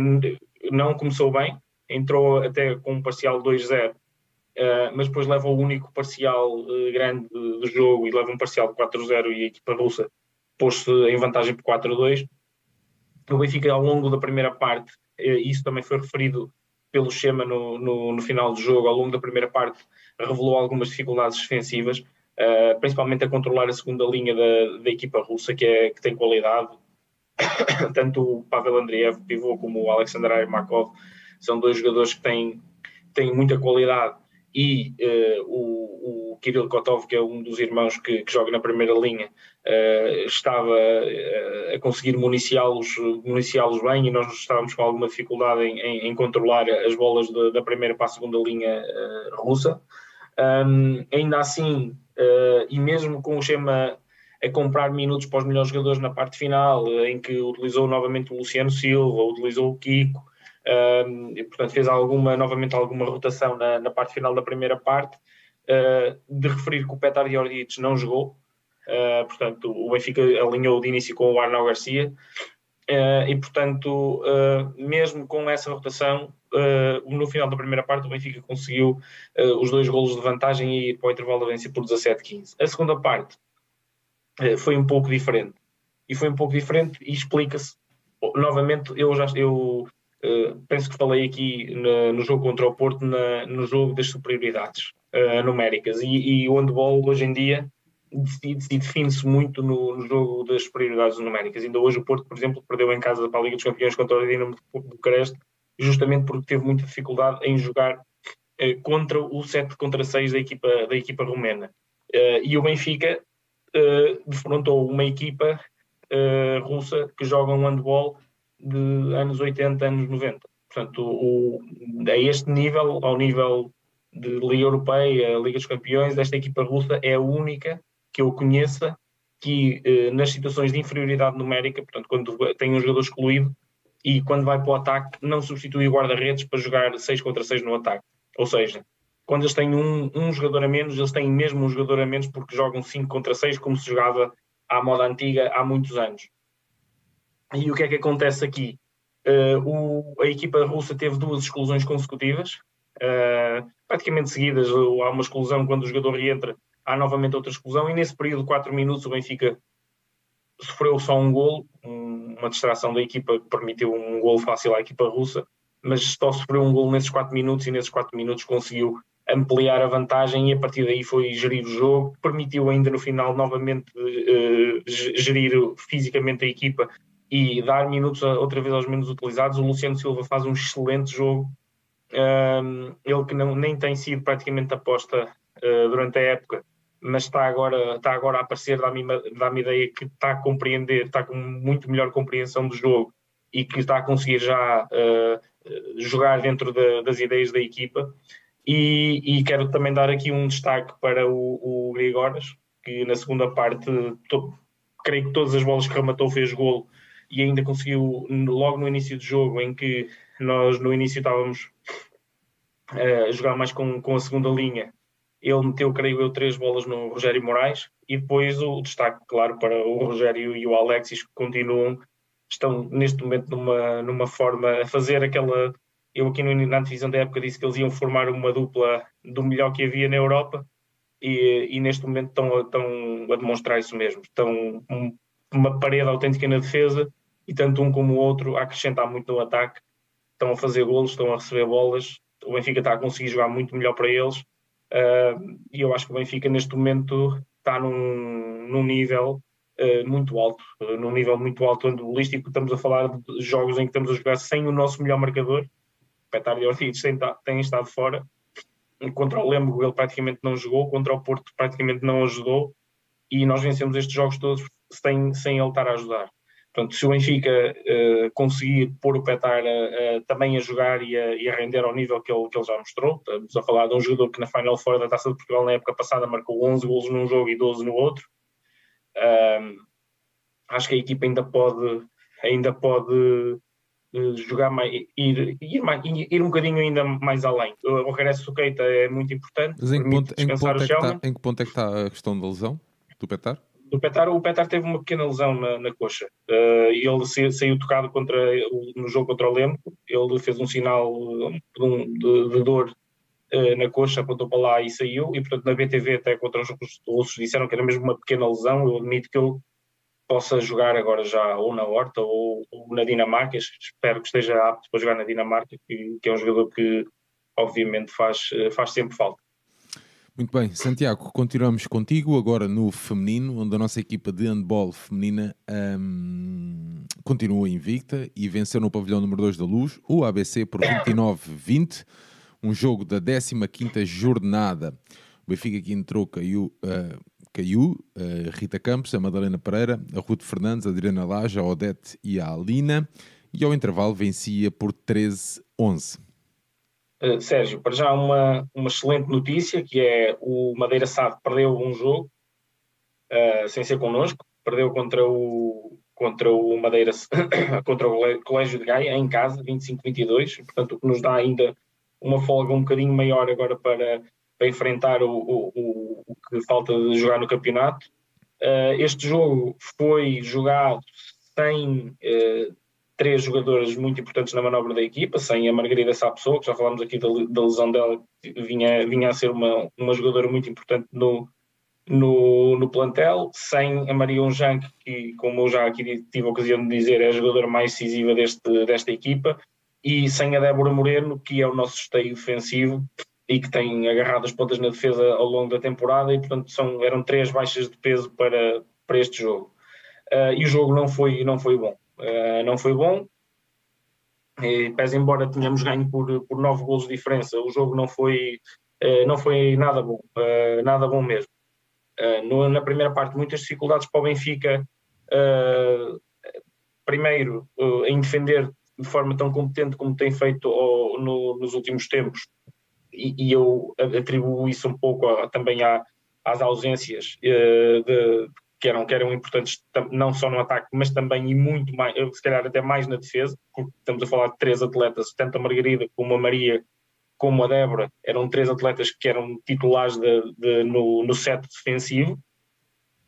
não começou bem, entrou até com um parcial 2-0, uh, mas depois leva o único parcial uh, grande do jogo e leva um parcial de 4-0 e a equipa russa pôs-se em vantagem por 4-2. O Benfica, ao longo da primeira parte, isso também foi referido pelo Schema no, no, no, final do jogo, ao longo da primeira parte, revelou algumas dificuldades defensivas uh, principalmente a controlar a segunda linha da, da equipa russa, que, é, que tem qualidade. Tanto o Pavel Andreev, pivô, como o Alexander Armakov são dois jogadores que têm, têm muita qualidade e uh, o, o Kirill Kotov, que é um dos irmãos que, que joga na primeira linha, uh, estava uh, a conseguir municiá-los municiá bem e nós estávamos com alguma dificuldade em, em, em controlar as bolas de, da primeira para a segunda linha russa. Um, ainda assim, uh, e mesmo com o Schema a comprar minutos para os melhores jogadores na parte final, uh, em que utilizou novamente o Luciano Silva, utilizou o Kiko, uh, e, portanto fez alguma, novamente alguma rotação na, na parte final da primeira parte, de referir que o Petar Jordic não jogou, portanto o Benfica alinhou de início com o Arnau Garcia, e portanto mesmo com essa rotação uh, no final da primeira parte, o Benfica conseguiu uh, os dois golos de vantagem e ir para o intervalo de vencer por 17-15. A segunda parte uh, foi um pouco diferente. E foi um pouco diferente e explica-se. Novamente, eu já eu, penso que falei aqui no, jogo contra o Porto, na, no jogo das superioridades numéricas. E, e o handball, hoje em dia, define-se muito no, no, jogo das superioridades numéricas. Ainda hoje o Porto, por exemplo, perdeu em casa para a Liga dos Campeões contra o Dinamo de Bucareste justamente porque teve muita dificuldade em jogar eh, contra o 7 contra 6 da equipa, da equipa romena. Uh, e o Benfica uh, defrontou uma equipa uh, russa que joga um handball de anos 80, anos 90. Portanto, o, a este nível, ao nível de Liga Europeia, Liga dos Campeões, esta equipa russa é a única que eu conheça que nas situações de inferioridade numérica, portanto, quando tem um jogador excluído, e quando vai para o ataque não substitui o guarda-redes para jogar 6 contra 6 no ataque. Ou seja, quando eles têm um, um jogador a menos, eles têm mesmo um jogador a menos porque jogam 5 contra 6, como se jogava à moda antiga há muitos anos. E o que é que acontece aqui? Uh, o, a equipa russa teve duas exclusões consecutivas, uh, praticamente seguidas. Há uma exclusão quando o jogador entra, há novamente outra exclusão, e nesse período de 4 minutos o Benfica sofreu só um golo, um, uma distração da equipa que permitiu um golo fácil à equipa russa, mas só sofreu um golo nesses 4 minutos e nesses 4 minutos conseguiu ampliar a vantagem e a partir daí foi gerir o jogo, permitiu ainda no final novamente uh, gerir fisicamente a equipa e dar minutos outra vez aos menos utilizados. O Luciano Silva faz um excelente jogo, um, ele que não, nem tem sido praticamente aposta uh, durante a época, mas está agora, está agora a aparecer, dá-me dá ideia que está a compreender, está com muito melhor compreensão do jogo e que está a conseguir já uh, jogar dentro de, das ideias da equipa. E, e, quero também dar aqui um destaque para o, o Grigoras, que na segunda parte, to, creio que todas as bolas que rematou fez golo e ainda conseguiu, logo no início do jogo, em que nós no início estávamos uh, a jogar mais com, com a segunda linha, ele meteu, creio eu, três bolas no Rogério Moraes e depois o destaque, claro, para o Rogério e o Alexis, que continuam, estão neste momento numa, numa forma a fazer aquela eu aqui no, na divisão da época disse que eles iam formar uma dupla do melhor que havia na Europa e, e neste momento estão, estão a demonstrar isso mesmo. Estão um, uma parede autêntica na defesa e tanto um como o outro a acrescentar muito no ataque. Estão a fazer golos, estão a receber bolas. O Benfica está a conseguir jogar muito melhor para eles uh, e eu acho que o Benfica neste momento está num, num nível Uh, muito alto, uh, num nível muito alto handbolístico. Estamos a falar de jogos em que estamos a jogar sem o nosso melhor marcador, Petar e Ortiz têm estado fora. Contra o Lembo ele praticamente não jogou, contra o Porto praticamente não ajudou e nós vencemos estes jogos todos sem, sem ele estar a ajudar. Portanto, se o Benfica uh, conseguir pôr o Petar uh, uh, também a jogar e a, e a, render ao nível que ele, que ele já mostrou, estamos a falar de um jogador que na Final Four da Taça de Portugal na época passada marcou 11 golos num jogo e 12 no outro. acho que a equipa ainda pode, ainda pode jogar mais, ir, ir, mais, ir um bocadinho ainda mais além. O regresso do Keita é muito importante. Mas em que, ponto, em, que ponto é que está, em que ponto é que está a questão da lesão do Petar? Do Petar, o Petar teve uma pequena lesão na, na coxa. Uh, ele saiu, tocado contra, no jogo contra o Lemco. Ele fez um sinal de, de, de dor uh, na coxa, apontou para lá e saiu. E, portanto, na BTV, até contra os russos, disseram que era mesmo uma pequena lesão. Eu admito que ele possa jogar agora já ou na Horta ou, ou, na Dinamarca. Espero que esteja apto para jogar na Dinamarca, que, que, é um jogador que obviamente faz, faz sempre falta. Muito bem, Santiago, continuamos contigo agora no feminino, onde a nossa equipa de handball feminina um, continua invicta e venceu no pavilhão número 2 da Luz o ABC por 29-20, um jogo da 15ª jornada. O Benfica aqui entrou, caiu, uh, caiu a Rita Campos, a Madalena Pereira, a Ruth Fernandes, a Adriana Laja, a Odete e a Alina. E ao intervalo vencia por 13-11. Eh, Sérgio, para já uma, uma excelente notícia, que é o Madeira Sado perdeu um jogo uh, sem ser connosco, perdeu contra o, contra o Madeira, contra o Colégio de Gaia, em casa, 25-22, portanto o que nos dá ainda uma folga um bocadinho maior agora para para enfrentar o, o, o, que falta de jogar no campeonato. Uh, este jogo foi jogado sem uh, três jogadores muito importantes na manobra da equipa, sem a Margarida Sapessoa, que já falamos aqui da, da, lesão dela, vinha, vinha a ser uma, uma jogadora muito importante no, no, no plantel, sem a Maria Unjan, que, como eu já aqui tive a ocasião de dizer, é a jogadora mais decisiva deste, desta equipa, e sem a Débora Moreno, que é o nosso esteio defensivo, e que tem agarrado as pontas na defesa ao longo da temporada e portanto são, eram três baixas de peso para, para este jogo. Uh, e o jogo não foi, não foi bom. Uh, não foi bom. E, pese embora tenhamos ganho por, por nove golos de diferença, o jogo não foi, uh, não foi nada bom. nada bom mesmo. No, na primeira parte, muitas dificuldades para o Benfica. primeiro, em defender de forma tão competente como tem feito ao, no, nos últimos tempos, e, e eu atribuo isso um pouco a, também à, às ausências uh, de, que, eram, que eram importantes não só no ataque, mas também e muito mais, se calhar até mais na defesa, porque estamos a falar de três atletas, tanto a Margarida como a Maria, como a Débora, eram três atletas que eram titulares de, de, no, no set defensivo,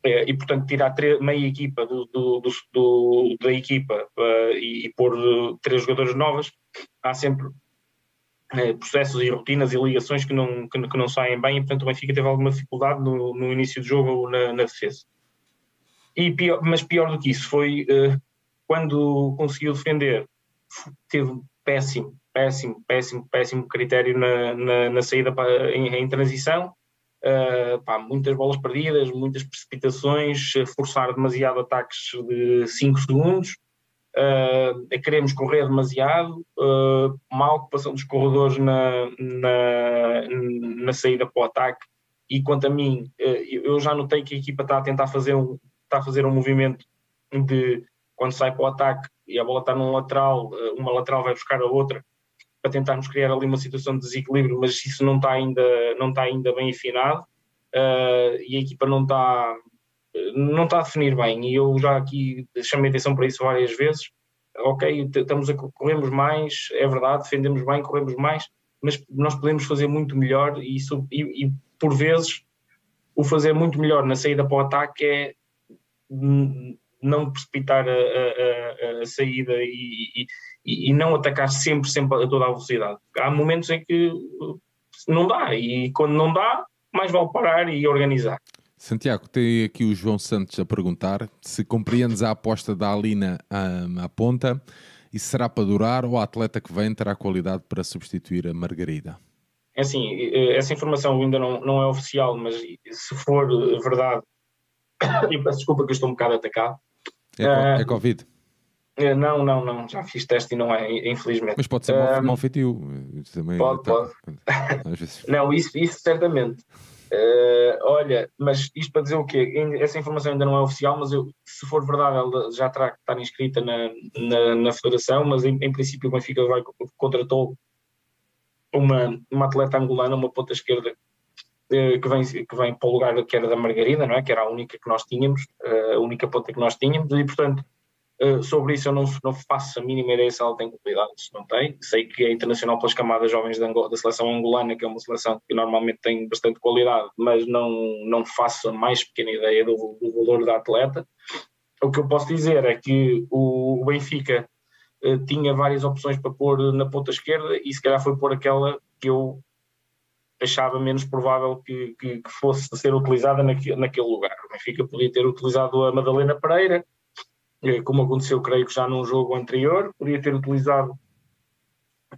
eh, e portanto tirar meia equipa do, do, do, da equipa uh, e, e, pôr três jogadores novas, há sempre uh, processos e rotinas e ligações que não, que, que, não saem bem, e portanto o Benfica teve alguma dificuldade no, no início do jogo na, na defesa. E pior, mas pior do que isso foi uh, quando conseguiu defender, teve péssimo, péssimo, péssimo, péssimo critério na, na, na saída em, em transição. Uh, pá, muitas bolas perdidas, muitas precipitações, forçar demasiado ataques de 5 segundos, uh, queremos correr demasiado, uh, má ocupação dos corredores na, na, na, saída para o ataque. E quanto a mim, eu já notei que a equipa está a tentar fazer um, está a fazer um movimento de quando sai para o ataque e a bola está num lateral, uma lateral vai buscar a outra, para tentarmos criar ali uma situação de desequilíbrio, mas isso não está ainda, não está ainda bem afinado uh, e a equipa não está, não está a definir bem. E eu já aqui chamei atenção para isso várias vezes. Ok, estamos a corremos mais, é verdade, defendemos bem, corremos mais, mas nós podemos fazer muito melhor e, e, e por vezes o fazer muito melhor na saída para o ataque é não precipitar a, a, a saída e, e, e, não atacar sempre, sempre a toda a velocidade. Há momentos em que não dá, e quando não dá, mais vale parar e organizar. Santiago, tem aqui o João Santos a perguntar se compreendes a aposta da Alina um, à ponta e será para durar ou a atleta que vem terá qualidade para substituir a Margarida? É assim, essa informação ainda não, não é oficial, mas se for verdade, e peço desculpa que eu estou um bocado atacado. É, uh, é Covid? Eh, não, não, não, já fiz teste e não é, infelizmente. Mas pode ser um, mal feitio. Também pode, tá, pode. não, isso, isso certamente. Uh, olha, mas isto para dizer o quê? Essa informação ainda não é oficial, mas eu, se for verdade, ela já terá que estar inscrita na, na, na federação, mas em, em, princípio o Benfica vai, contratou uma, uma atleta angolana, uma ponta esquerda, uh, que, vem, que vem para o lugar que era da Margarida, não é? que era a única que nós tínhamos, uh, a única ponta que nós tínhamos, e portanto Uh, sobre isso eu não, não, faço a mínima ideia se ela tem qualidade, se não tem. Sei que é internacional pelas camadas jovens da, da, seleção angolana, que é uma seleção que normalmente tem bastante qualidade, mas não, não faço a mais pequena ideia do, do valor da atleta. O que eu posso dizer é que o, o Benfica tinha várias opções para pôr na ponta esquerda e se calhar foi pôr aquela que eu achava menos provável que, que, que fosse ser utilizada naquele, lugar. O Benfica podia ter utilizado a Madalena Pereira, como aconteceu, creio que já num jogo anterior, podia ter utilizado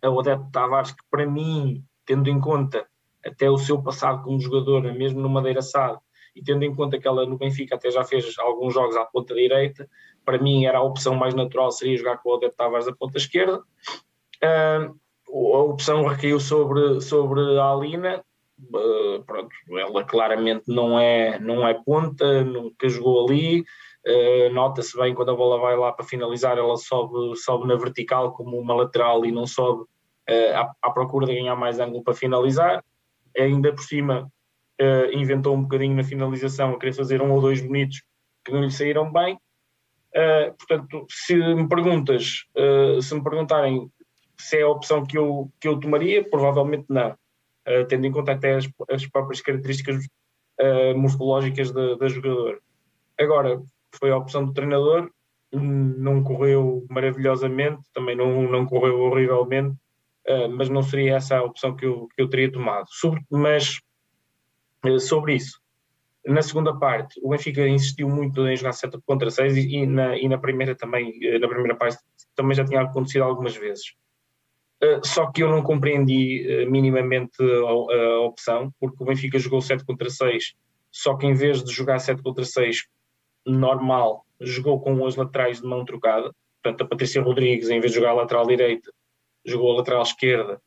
a Odete Tavares, que para mim, tendo em conta até o seu passado como jogadora, mesmo no Madeira Sado, e tendo em conta que ela no Benfica até já fez alguns jogos à ponta direita, para mim era a opção mais natural, seria jogar com a Odete Tavares à ponta esquerda. Uh, a opção recaiu sobre, sobre a Alina, uh, pronto, ela claramente não é, não é ponta, nunca jogou ali, Uh, Nota-se bem quando a bola vai lá para finalizar, ela sobe, sobe na vertical como uma lateral e não sobe uh, à, à, procura de ganhar mais ângulo para finalizar. Ainda por cima, inventou um bocadinho na finalização, a querer fazer um ou dois bonitos que não lhe saíram bem. portanto, se me perguntas, se me perguntarem se é a opção que eu, que eu tomaria, provavelmente não, tendo em conta até as, as próprias características morfológicas da, da. Agora, foi a opção do treinador, não correu maravilhosamente, também não, não correu horrivelmente, uh, mas não seria essa a opção que eu, que eu teria tomado. Sobre, mas uh, sobre isso, na segunda parte, o Benfica insistiu muito em jogar 7 contra 6 e, e, na, e na primeira também, na primeira parte também já tinha acontecido algumas vezes. Uh, só que eu não compreendi minimamente a, a, opção, porque o Benfica jogou 7 contra 6, só que em vez de jogar 7 contra 6 normal, jogou com as laterais de mão trocada. Portanto, a Patrícia Rodrigues, em vez de jogar a lateral direita, jogou a lateral esquerda.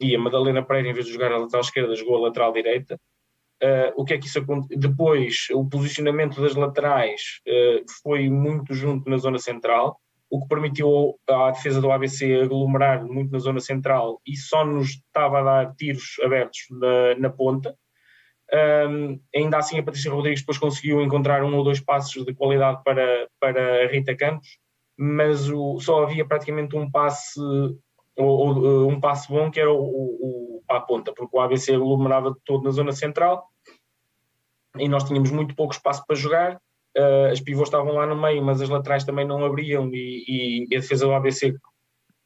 E a Madalena Pereira, em vez de jogar a lateral esquerda, jogou a lateral direita. Uh, o que é que isso aconteceu? Depois, o posicionamento das laterais uh, foi muito junto na zona central, o que permitiu à defesa do ABC aglomerar muito na zona central e só nos estava a dar tiros abertos na, na ponta. Um, ainda assim, a Patrícia Rodrigues depois conseguiu encontrar um ou dois passos de qualidade para, para a Rita Campos, mas o, só havia praticamente um passe ou, ou, um passo bom que era o, o, a ponta, porque o ABC aglomerava todo na zona central e nós tínhamos muito pouco espaço para jogar. Uh, as pivôs estavam lá no meio, mas as laterais também não abriam e, e a defesa do ABC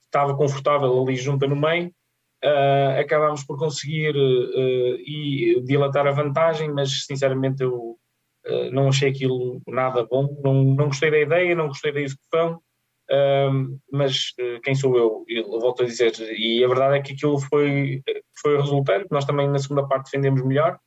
estava confortável ali junta no meio. Uh, acabámos por conseguir uh, e dilatar a vantagem, mas sinceramente eu uh, não achei aquilo nada bom. Não, não gostei da ideia, não gostei da execução, mas quem sou eu? eu? Volto a dizer, e a verdade é que aquilo foi, foi resultante. Nós também na segunda parte defendemos melhor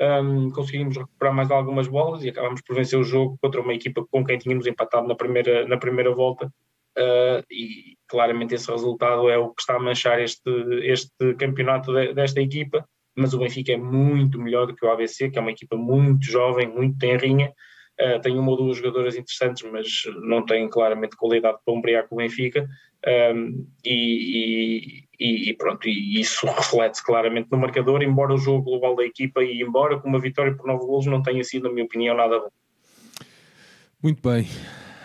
um, conseguimos recuperar mais algumas bolas e acabamos por vencer o jogo contra uma equipa com quem tínhamos empatado na primeira, na primeira volta. Uh, e claramente esse resultado é o que está a manchar este, este campeonato de, desta equipa. Mas o Benfica é muito melhor do que o ABC, que é uma equipa muito jovem, muito tenrinha. Uh, tem uma ou duas jogadoras interessantes, mas não tem claramente qualidade para umbriar com o Benfica. Um, e, e, pronto, e isso reflete-se claramente no marcador, embora o jogo global da equipa e embora com uma vitória por nove golos não tenha sido, na minha opinião, nada bom. Muito bem.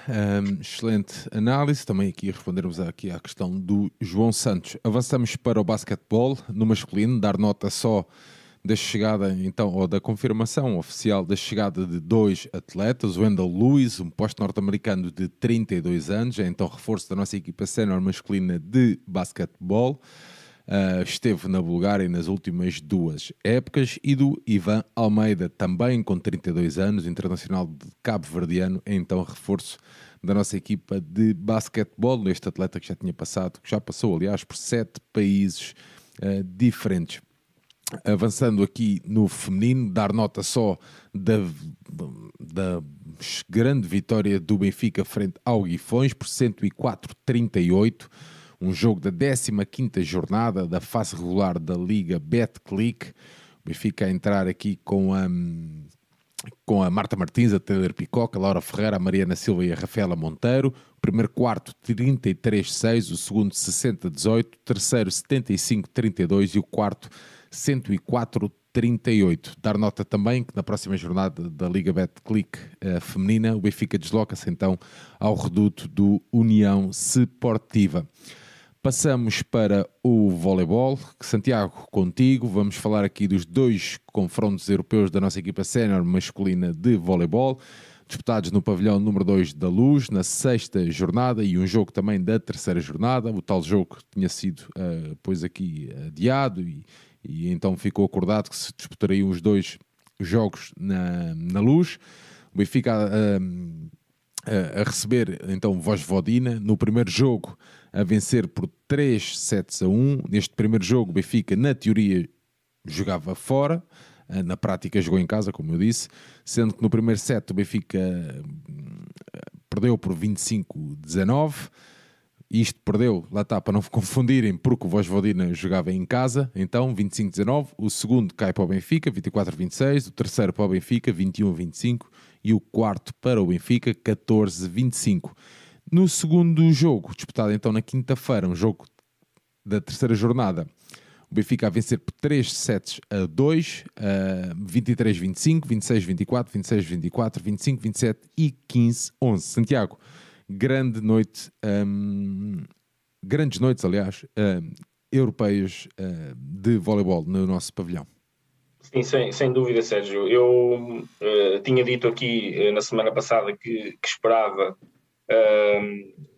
Um, excelente análise. Também aqui respondermos aqui à questão do João Santos. Avançamos para o basquetebol no masculino, dar nota só da chegada, então, ou da confirmação oficial da chegada de dois atletas, Wendell Lewis, um posto norte-americano de 32 anos, é então reforço da nossa equipa sénior masculina de basquetebol. Uh, esteve na Bulgária nas últimas duas épocas e do Ivan Almeida, também com 32 anos, internacional de cabo-verdiano, é então reforço da nossa equipa de basquetebol, este atleta que já tinha passado, que já passou aliás por sete países uh, diferentes avançando aqui no feminino, dar nota só da, da grande vitória do Benfica frente ao Guifões por 104-38, um jogo da 15ª jornada da fase regular da Liga Betclic. O Benfica a entrar aqui com a, com a Marta Martins, a Taylor Picoca, a Laura Ferreira, a Mariana Silva e a Rafaela Monteiro. O primeiro quarto 33-6, o segundo 60-18, o terceiro 75-32 e o quarto 104-38. Dar nota também que na próxima jornada da Liga Betclic uh, feminina, o Benfica desloca-se então ao reduto do União Sportiva. Passamos para o voleibol. Santiago, contigo, vamos falar aqui dos dois confrontos europeus da nossa equipa sénior masculina de voleibol, disputados no pavilhão número 2 da Luz, na sexta jornada, e um jogo também da terceira jornada. O tal jogo tinha sido, uh, pois aqui, adiado e, e então ficou acordado que se disputariam os dois jogos na, na luz. O Benfica a, a, a receber então Vojvodina no primeiro jogo a vencer por 3 sets a 1. Neste primeiro jogo, o Benfica, na teoria, jogava fora, na prática jogou em casa, como eu disse, sendo que no primeiro set o Benfica perdeu por 25-19. Isto perdeu, lá está, para não confundirem, porque o Vojvodina jogava em casa, então 25-19. O segundo cai para o Benfica, 24-26. O terceiro para o Benfica, 21-25. E o quarto para o Benfica, 14-25. No segundo jogo, disputado então na quinta-feira, um jogo da terceira jornada, o Benfica a vencer por 3 sets a 2, uh, 23-25, 26-24, 26-24, 25-27 e 15-11. Santiago, grande noite, um, grandes noites, aliás, um, europeias uh, de voleibol no nosso pavilhão. Sim, sem, sem dúvida, Sérgio. Eu uh, tinha dito aqui uh, na semana passada que, que esperava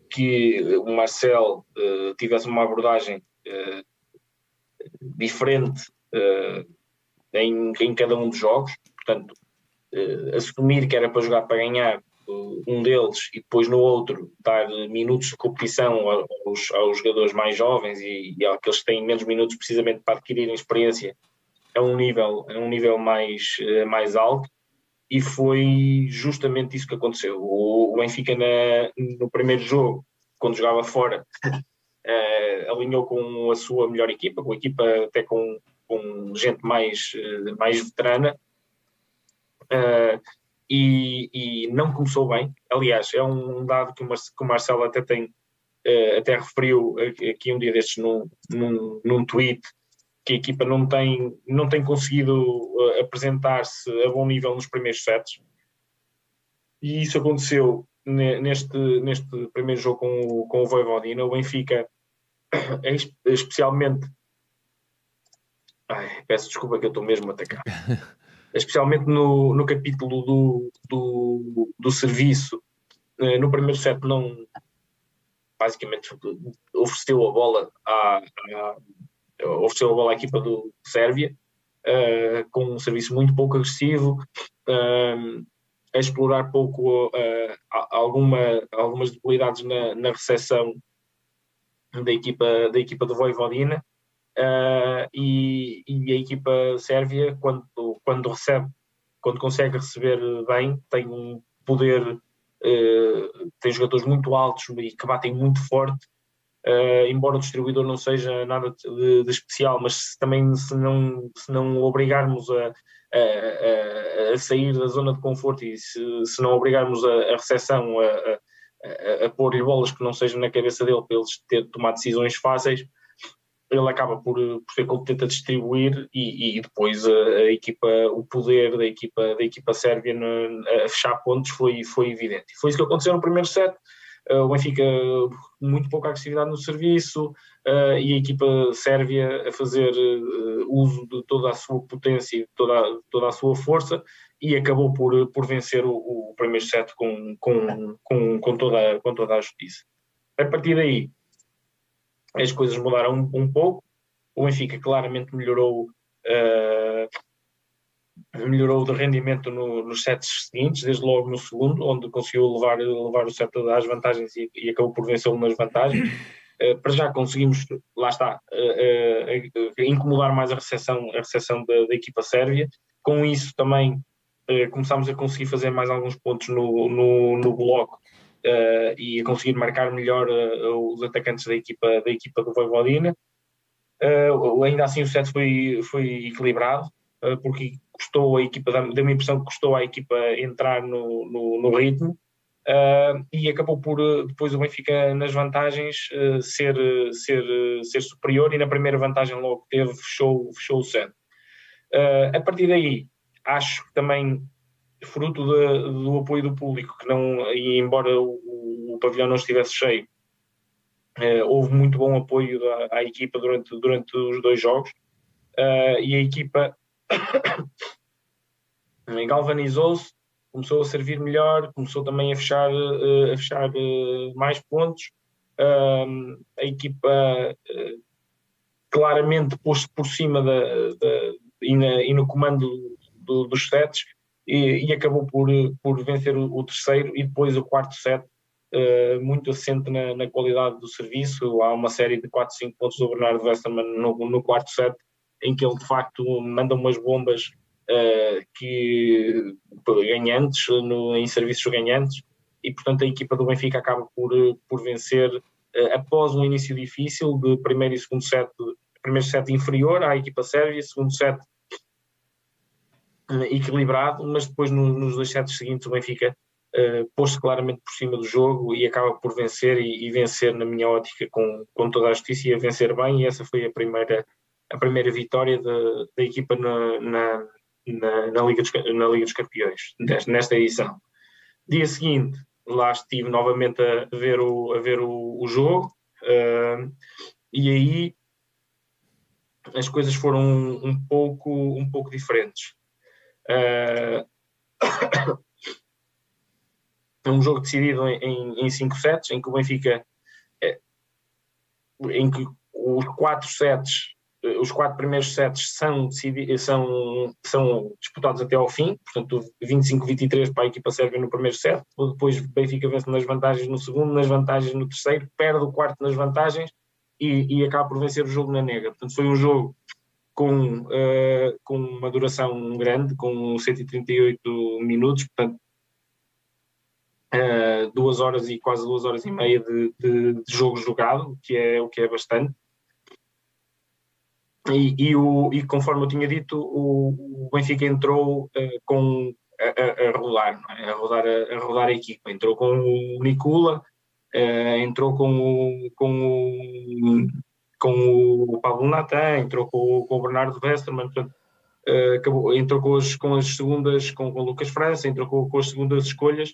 que o Marcel tivesse uma abordagem diferente em, em cada um dos jogos, portanto, assumir que era para jogar para ganhar um deles e depois no outro dar minutos de competição aos, aos jogadores mais jovens e, e àqueles que têm menos minutos precisamente para adquirirem experiência a um nível, a um nível mais, eh, mais alto e foi justamente isso que aconteceu. O, Benfica na, no primeiro jogo, quando jogava fora, uh, alinhou com a sua melhor equipa, com a equipa até com, com gente mais, uh, mais veterana. Uh, e, e, não começou bem. Aliás, é um dado que o, Marcelo até tem, uh, até referiu aqui um dia destes num, num, num tweet, que a equipa não tem, não tem conseguido uh, apresentar-se a bom nível nos primeiros sets. E isso aconteceu neste, neste primeiro jogo com o, com o Voivodina. O Benfica especialmente. Ai, peço desculpa que eu estou mesmo a atacar. especialmente no, no capítulo do, do, do serviço, eh, no primeiro set não basicamente ofereceu a bola à, à ofereceu a bola à equipa do Sérvia uh, com um serviço muito pouco agressivo uh, a explorar pouco uh, alguma, algumas debilidades na, na recepção da equipa, da equipa do Voivodina uh, e, e, a equipa sérvia, quando, quando recebe, quando consegue receber bem, tem um poder, uh, tem jogadores muito altos e que batem muito forte. Uh, embora o distribuidor não seja nada de, de, especial, mas também se não, se não obrigarmos a, a, a, sair da zona de conforto e se, se não obrigarmos a, a recepção a, a, a pôr-lhe bolas que não sejam na cabeça dele para eles ter tomar decisões fáceis, ele acaba por, por ser competente a distribuir e, e depois a, a, equipa, o poder da equipa, da equipa sérvia no, a fechar pontos foi, foi evidente. Foi isso que aconteceu no primeiro set. Uh, o Benfica muito pouca agressividade no serviço uh, e a equipa sérvia a fazer uh, uso de toda a sua potência e toda, toda a sua força e acabou por, por vencer o, o primeiro set com, com, com, com, toda, com toda a justiça. A partir daí, as coisas mudaram um, um pouco. O Benfica claramente melhorou, uh, melhorou de rendimento no, nos sets seguintes, desde logo no segundo, onde conseguiu levar, levar o set às vantagens e, e acabou por vencê-lo nas vantagens. Uh, para já conseguimos, lá está, uh, incomodar mais a recepção, a recepção da, da equipa sérvia. Com isso também começámos a conseguir fazer mais alguns pontos no, no, no bloco uh, e a conseguir marcar melhor uh, os atacantes da equipa, da equipa do Voivodina. Uh, ainda assim o set foi, foi equilibrado, porque custou a equipa, deu-me a impressão que custou à equipa entrar no, no, no ritmo. e acabou por depois o Benfica nas vantagens ser, ser, ser superior e na primeira vantagem logo teve fechou, fechou o set. a partir daí acho que também fruto de, do apoio do público, que não, e embora o, o pavilhão não estivesse cheio, eh, houve muito bom apoio da, à equipa durante, durante os dois jogos, uh, e a equipa galvanizou-se, começou a servir melhor, começou também a fechar, uh, a fechar uh, mais pontos. a equipa claramente pôs-se por cima da, da e, na, e, no comando do, dos sets e, e acabou por, por vencer o, o, terceiro e depois o quarto set, uh, muito assente na, na, qualidade do serviço. Há uma série de 4, 5 pontos do Bernardo Westermann no, no quarto set, em que ele de facto manda umas bombas uh, que ganhantes, no, em serviços ganhantes, e portanto a equipa do Benfica acaba por, por vencer uh, após um início difícil de primeiro e segundo set, primeiro set inferior à equipa sérvia, segundo set equilibrado, mas depois no, nos dois sets seguintes o Benfica uh, pôs-se claramente por cima do jogo e acaba por vencer e, e, vencer na minha ótica com, com toda a justiça e a vencer bem e essa foi a primeira, a primeira vitória da, da equipa na, na, na, na, Liga dos, na Liga dos Campeões, nesta edição. Dia seguinte, lá estive novamente a ver o, a ver o, o jogo uh, e aí as coisas foram um, pouco, um pouco diferentes. Uh, é um jogo decidido em, em cinco sets, em que o Benfica, é, em que os quatro sets, os quatro primeiros sets são, são, são disputados até ao fim, portanto 25-23 para a equipa sérvia no primeiro set, depois Benfica vence nas vantagens no segundo, nas vantagens no terceiro, perde o quarto nas vantagens e, e acaba por vencer o jogo na nega. Portanto foi um jogo com, uh, com uma duração grande, com 138 minutos, portanto, uh, duas horas e quase duas horas e meia de, de, de jogo jogado, que é o que é bastante. E, e, o, e conforme eu tinha dito, o, o Benfica entrou uh, com a, a, rodar, é? a, rodar a, a, rodar a equipa. Entrou com o Nicola, entrou com o, com o com o Pablo Natan, entrou com, com o Bernardo Westermann, portanto, uh, acabou, entrou com as, com as segundas, com, com o Lucas França, entrou com, com as segundas escolhas.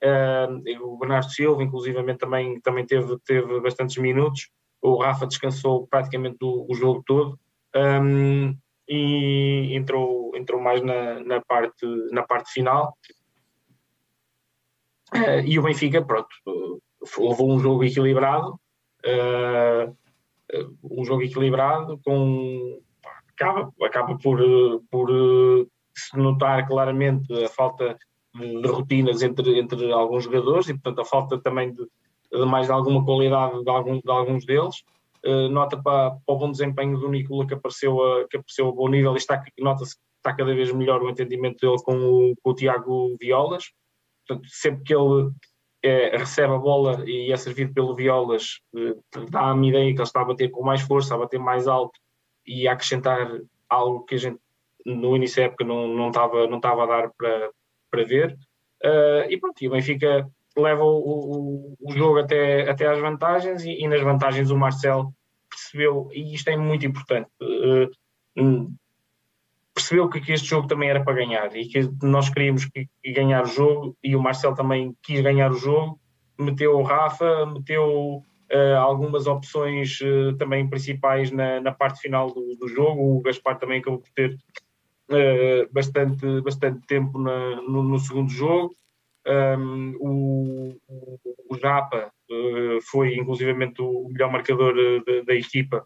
Uh, o Bernardo Silva, inclusivamente, também, também teve, teve bastantes minutos. o Rafa descansou praticamente o, o jogo todo um, e entrou, entrou mais na, na, parte, na parte final. Uh, e o Benfica, pronto, levou um jogo equilibrado, uh, um jogo equilibrado com acaba, acaba por, por se notar claramente a falta de, rotinas entre, entre alguns jogadores e portanto a falta também de, de mais alguma qualidade de, algum, de alguns deles. Uh, nota para, para, o bom desempenho do Nicola que apareceu a, que apareceu a bom nível e está, nota-se que está cada vez melhor o entendimento dele com o, com o Tiago Violas. Portanto, sempre que ele é, recebe a bola e é servido pelo Violas, eh, dá-me ideia que ele está a bater com mais força, a bater mais alto e a acrescentar algo que a gente no início da época não, não, estava, não estava a dar para, para ver. Uh, e pronto, e o Benfica leva o, o, o, jogo até, até às vantagens e, e, nas vantagens o Marcel percebeu, e isto é muito importante, uh, percebeu que, que, este jogo também era para ganhar e que nós queríamos que, que ganhar o jogo e o Marcel também quis ganhar o jogo, meteu o Rafa, meteu uh, algumas opções uh, também principais na, na, parte final do, do, jogo, o Gaspar também acabou por ter uh, bastante, bastante tempo na, no, no, segundo jogo. Um, o, o, Japa foi inclusivamente o melhor marcador da equipa,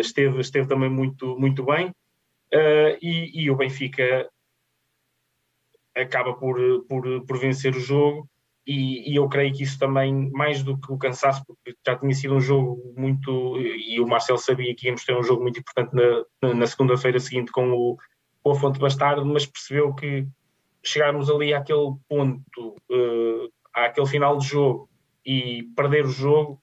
esteve, esteve também muito, muito bem. Uh, e, e, o Benfica acaba por, por, por vencer o jogo e, e, eu creio que isso também, mais do que o cansaço, porque já tinha sido um jogo muito, e o Marcelo sabia que íamos ter um jogo muito importante na, na segunda-feira seguinte com o, com a Fonte Bastardo, mas percebeu que chegarmos ali àquele ponto, uh, àquele final de jogo e perder o jogo,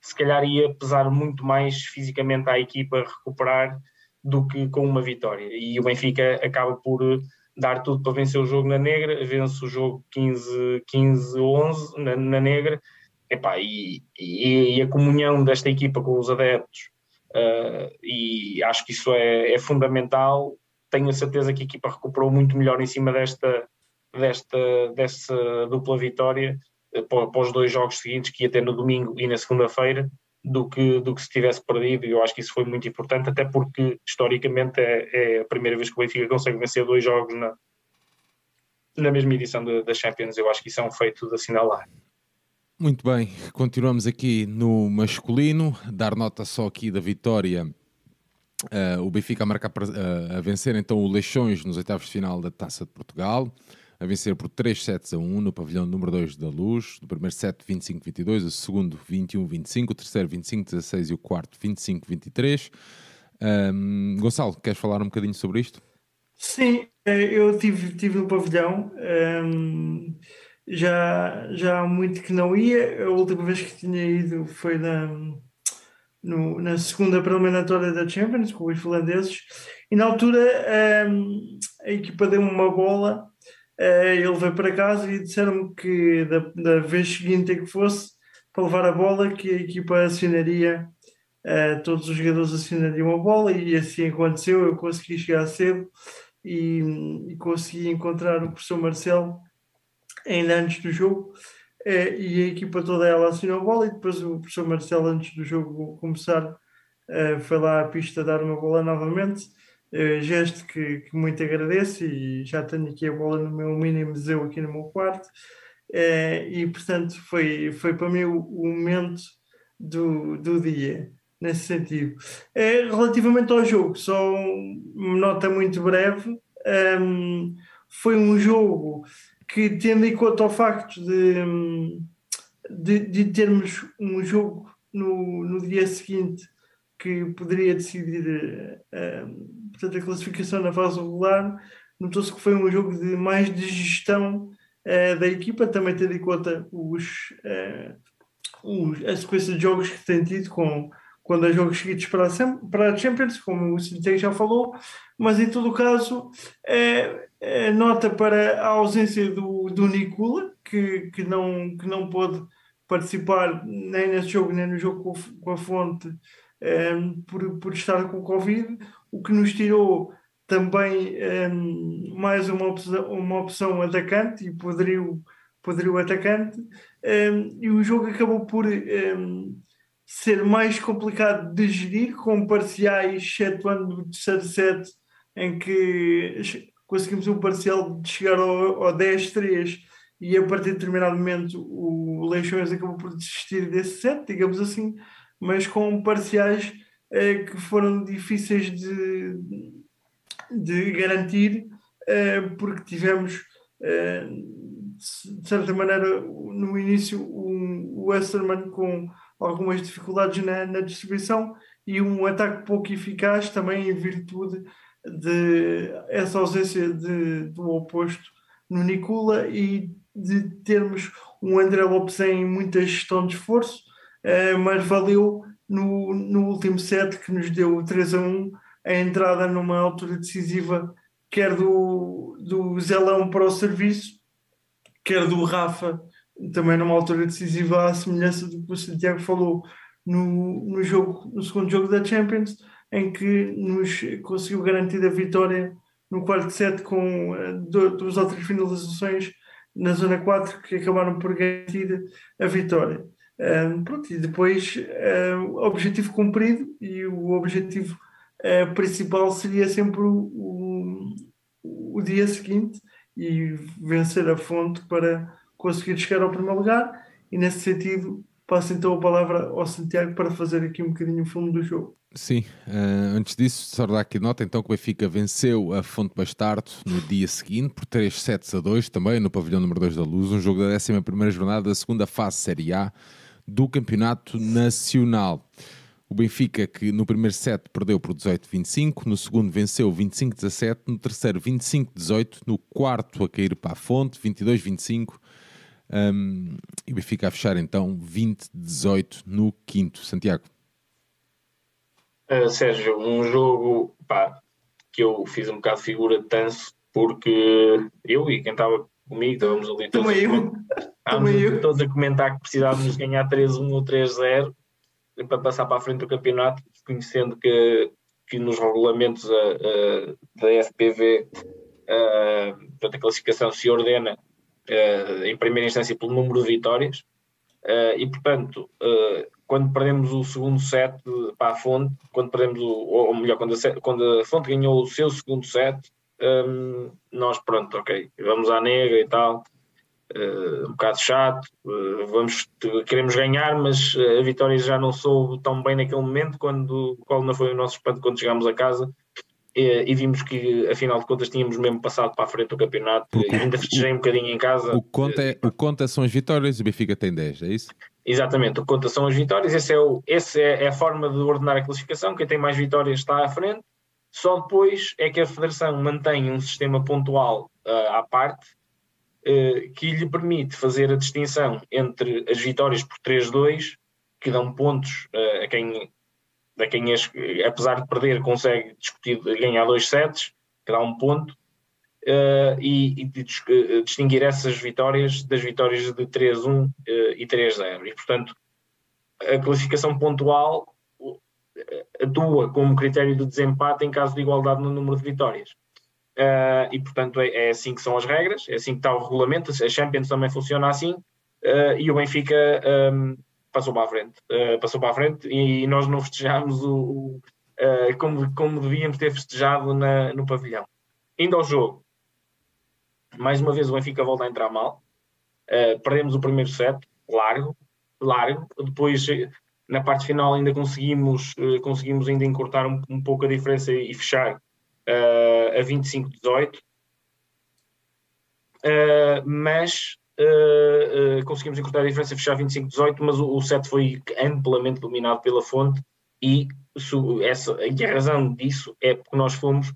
se calhar ia pesar muito mais fisicamente à equipa recuperar do que com uma vitória. E o Benfica acaba por eh, dar tudo para vencer o jogo na negra, vence o jogo 15-11 na, na, negra, Epá, e, e, e, a comunhão desta equipa com os adeptos, uh, e acho que isso é, é, fundamental. Tenho a certeza que a equipa recuperou muito melhor em cima desta, desta, desta dupla vitória para os dois jogos seguintes, que ia ter no domingo e na segunda-feira, do que, do que se tivesse perdido, e eu acho que isso foi muito importante, até porque historicamente é, é a primeira vez que o Benfica consegue vencer dois jogos na, na mesma edição da Champions. Eu acho que isso é um feito de assinalar. Muito bem, continuamos aqui no masculino, dar nota só aqui da vitória. Uh, o Benfica a marcar uh, a vencer então o Leixões nos oitavos de final da Taça de Portugal a vencer por 3 sets a 1 no pavilhão número 2 da Luz. No primeiro set 25-22, o segundo 21-25, o terceiro 25-16 e o quarto 25-23. Um, Gonçalo, queres falar um bocadinho sobre isto? Sim, eh, eu tive, tive no pavilhão. Um, já, já há muito que não ia. A última vez que tinha ido foi na, no, na segunda preliminatória da Champions com os finlandeses. E na altura um, a equipa deu uma bola ele veio para casa e disseram-me que da, da, vez seguinte que fosse para levar a bola, que a equipa assinaria, uh, todos os jogadores assinariam a bola e assim aconteceu. Eu consegui chegar cedo e, e consegui encontrar o professor Marcelo ainda antes do jogo. Uh, e a equipa toda ela assinou a bola e depois o professor Marcelo antes do jogo começar foi lá à pista dar uma bola novamente Uh, gesto que, que, muito agradeço e já tenho aqui a bola no meu mini museu aqui no meu quarto uh, e portanto foi, foi para mim o, o momento do, do dia nesse sentido. Uh, relativamente ao jogo, só uma nota muito breve, foi um jogo que tendo em conta o facto de, de, de termos um jogo no, no dia seguinte que poderia decidir uh, portanto, a classificação na fase regular, notou-se que foi um jogo de mais de gestão uh, da equipa, também tendo em conta os, os, a sequência de jogos que tem tido com, quando há jogos seguidos para a, para a Champions, como o Cintei já falou, mas em todo o caso, nota para a ausência do, do Nicola, que, que, não, que não pôde participar nem nesse jogo, nem no jogo com a Fonte, é, por, por estar com o Covid o que nos tirou também um, mais uma opção, uma opção atacante e poderio, poderio atacante um, e o jogo acabou por um, ser mais complicado de gerir, com parciais, excetuando o terceiro set, em que conseguimos um parcial de chegar ao, ao 10-3 e a partir de determinado momento o Leixões acabou por desistir desse set, digamos assim, mas com parciais eh, que foram difíceis de, de garantir, eh, porque tivemos, eh, de certa maneira, no início, um, o Westerman com algumas dificuldades na, na distribuição e um ataque pouco eficaz também em virtude de essa ausência de, do oposto no Nicola e de termos um André Lopes em muita gestão de esforço, mas valeu no, no último set que nos deu 3 a 1 a entrada numa altura decisiva, quer do, do Zelão para o serviço, quer do Rafa, também numa altura decisiva, à semelhança do que o Santiago falou no, no, jogo, no segundo jogo da Champions, em que nos conseguiu garantir a vitória no quarto set com uh, duas outras finalizações na zona 4 que acabaram por garantir a vitória. Um, pronto, e depois uh, objetivo cumprido e o objetivo uh, principal seria sempre o, o, o, dia seguinte e vencer a fonte para conseguir chegar ao primeiro lugar. E nesse sentido passo então a palavra ao Santiago para fazer aqui um bocadinho o fundo do jogo. Sim, uh, antes disso, só dar aqui nota então que o Benfica venceu a Fonte Bastardo no dia seguinte por 3 sets a 2, também no pavilhão número 2 da Luz, um jogo da 11 jornada da segunda fase Série A do Campeonato Nacional. O Benfica, que no primeiro set perdeu por 18-25, no segundo venceu 25-17, no terceiro 25-18, no quarto a cair para a fonte, 22-25, um, e o Benfica a fechar então 20-18 no quinto. Santiago. Uh, Sérgio, um jogo pá, que eu fiz um bocado de figura de tanso, porque eu e quem estava comigo estávamos ali todos, Também eu. Também eu. todos a comentar que precisávamos ganhar 3-1 ou 3-0 para passar para a frente do campeonato, conhecendo que, que nos regulamentos a, a, da FPV a, portanto, a classificação se ordena em primeira instância pelo número de vitórias e portanto quando perdemos o segundo set para a Fonte, quando perdemos o, ou melhor, quando a, quando a Fonte ganhou o seu segundo set, um, nós pronto, ok, vamos à negra e tal, uh, um bocado chato, uh, vamos, queremos ganhar, mas a vitória já não soube tão bem naquele momento, quando, qual não foi o nosso espanto quando chegámos a casa, e, vimos que afinal de contas tínhamos mesmo passado para a frente do campeonato Porque ainda festejei um bocadinho em casa. O conta, é, o conta são as vitórias e o Benfica tem 10, é isso? Exatamente, o conta são as vitórias, esse é, o, esse é, é a forma de ordenar a classificação, quem tem mais vitórias está à frente, só depois é que a Federação mantém um sistema pontual uh, à parte uh, que lhe permite fazer a distinção entre as vitórias por 3-2, que dão pontos uh, a quem a quem apesar de perder consegue discutir, ganhar dois sets, que dá um ponto, e, e uh, distinguir essas vitórias das vitórias de 3-1 uh, e 3-0. E, portanto, a classificação pontual atua como critério de desempate em caso de igualdade no número de vitórias. Uh, e portanto é, é, assim que são as regras, é assim que está o regulamento, a Champions também funciona assim, uh, e o Benfica um, passou para a frente. Uh, passou para a frente e, nós não festejámos o, o como, como devíamos ter festejado na, no pavilhão. Indo ao jogo, mais uma vez o Benfica volta a entrar mal. Perdemos o primeiro set, largo, largo. Depois, na parte final, ainda conseguimos, conseguimos ainda encurtar um, um, pouco a diferença e fechar a 25-18. mas uh, uh, conseguimos encurtar a diferença, fechar 25-18, mas o, o set foi amplamente dominado pela fonte e, essa, e a razão disso é porque nós fomos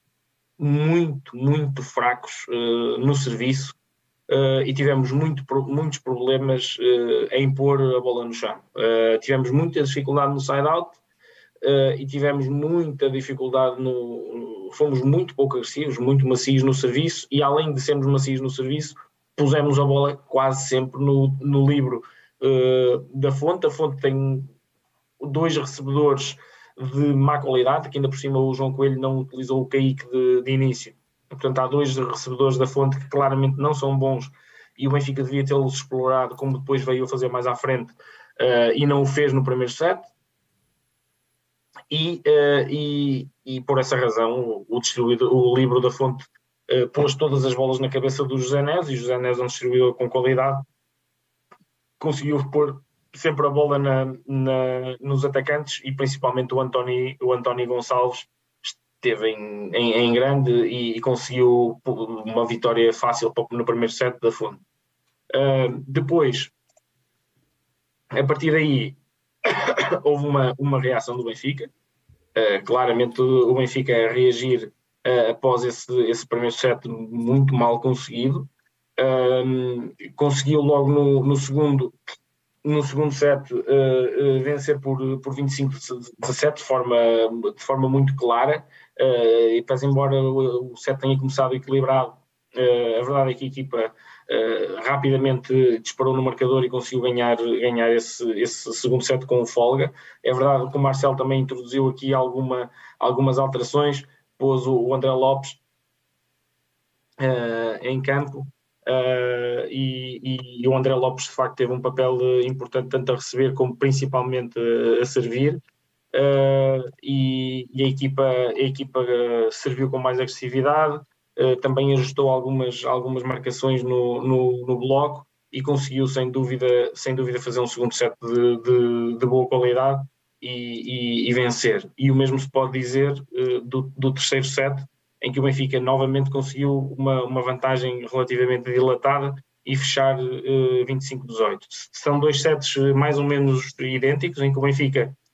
muito, muito fracos uh, no serviço uh, e tivemos muito, muitos problemas uh, em pôr a bola no chão. tivemos muita dificuldade no side-out e tivemos muita dificuldade no. Fomos muito pouco agressivos, muito macios no serviço e, além de sermos macios no serviço, pusemos a bola quase sempre no, no livro uh, da fonte. A fonte tem dois recebedores de má qualidade, que ainda por cima o João Coelho não utilizou o Kaique de, de início. Portanto, há dois recebedores da fonte que claramente não são bons e o Benfica devia tê-los explorado, como depois veio a fazer mais à frente, uh, e não o fez no primeiro set. e, uh, e, e, por essa razão o, distribuidor, o livro da fonte uh, pôs todas as bolas na cabeça do José Neves e José Neves é um distribuidor com qualidade conseguiu pôr sempre a bola na, na, nos atacantes e principalmente o António, o António Gonçalves esteve em, em, em grande e, e, conseguiu uma vitória fácil no primeiro set da Fonte. Uh, depois, a partir daí, houve uma, uma reação do Benfica. Uh, claramente o Benfica a reagir uh, após esse, esse primeiro set muito mal conseguido. conseguiu logo no, no segundo no segundo set vencer por, por 25-17 de forma, de forma muito clara e pese embora o, set tenha começado equilibrado a verdade é que a equipa rapidamente disparou no marcador e conseguiu ganhar, ganhar esse, esse segundo set com folga. É verdade que o Marcel também introduziu aqui alguma, algumas alterações pôs o, o André Lopes em campo Uh, e, e, o André Lopes de facto teve um papel importante tanto a receber como principalmente a, a servir uh, e, e, a equipa, a equipa serviu com mais agressividade, uh, também ajustou algumas, algumas marcações no, no, no, bloco e conseguiu sem dúvida, sem dúvida fazer um segundo set de, de, de boa qualidade e, e, vencer. E o mesmo se pode dizer do, do terceiro set, em que o Benfica novamente conseguiu uma, uma vantagem relativamente dilatada e fechar uh, eh, 25-18. São dois sets eh, mais ou menos idênticos, em que o Benfica uh,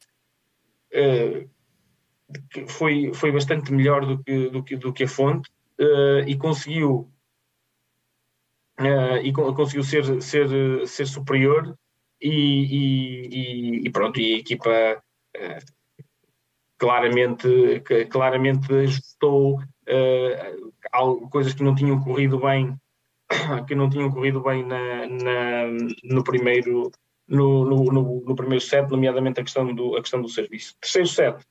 foi, foi bastante melhor do que, do que, do que a fonte uh, e conseguiu Uh, e conseguiu ser, ser, ser superior e, e, e, pronto, e a equipa claramente, claramente ajustou uh, coisas que não tinham corrido bem que não tinham corrido bem na, na no primeiro no, no, no, primeiro set, nomeadamente a questão do, a questão do serviço. Terceiro set,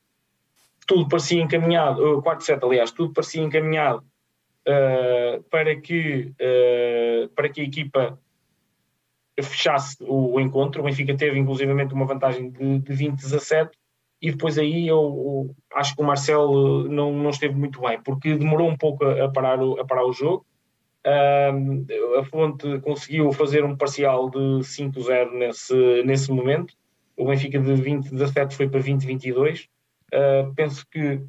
tudo parecia encaminhado, o quarto set, aliás, tudo parecia encaminhado uh, para, que, uh, para que a equipa fechasse o, o, encontro. O Benfica teve inclusivamente uma vantagem de, de 20-17 e depois aí eu, eu, acho que o Marcelo não, não esteve muito bem, porque demorou um pouco a, a parar, o, a parar o jogo. A Fonte conseguiu fazer um parcial de 5-0 nesse, nesse momento. O Benfica de 20-17 foi para 20-22. Uh, penso que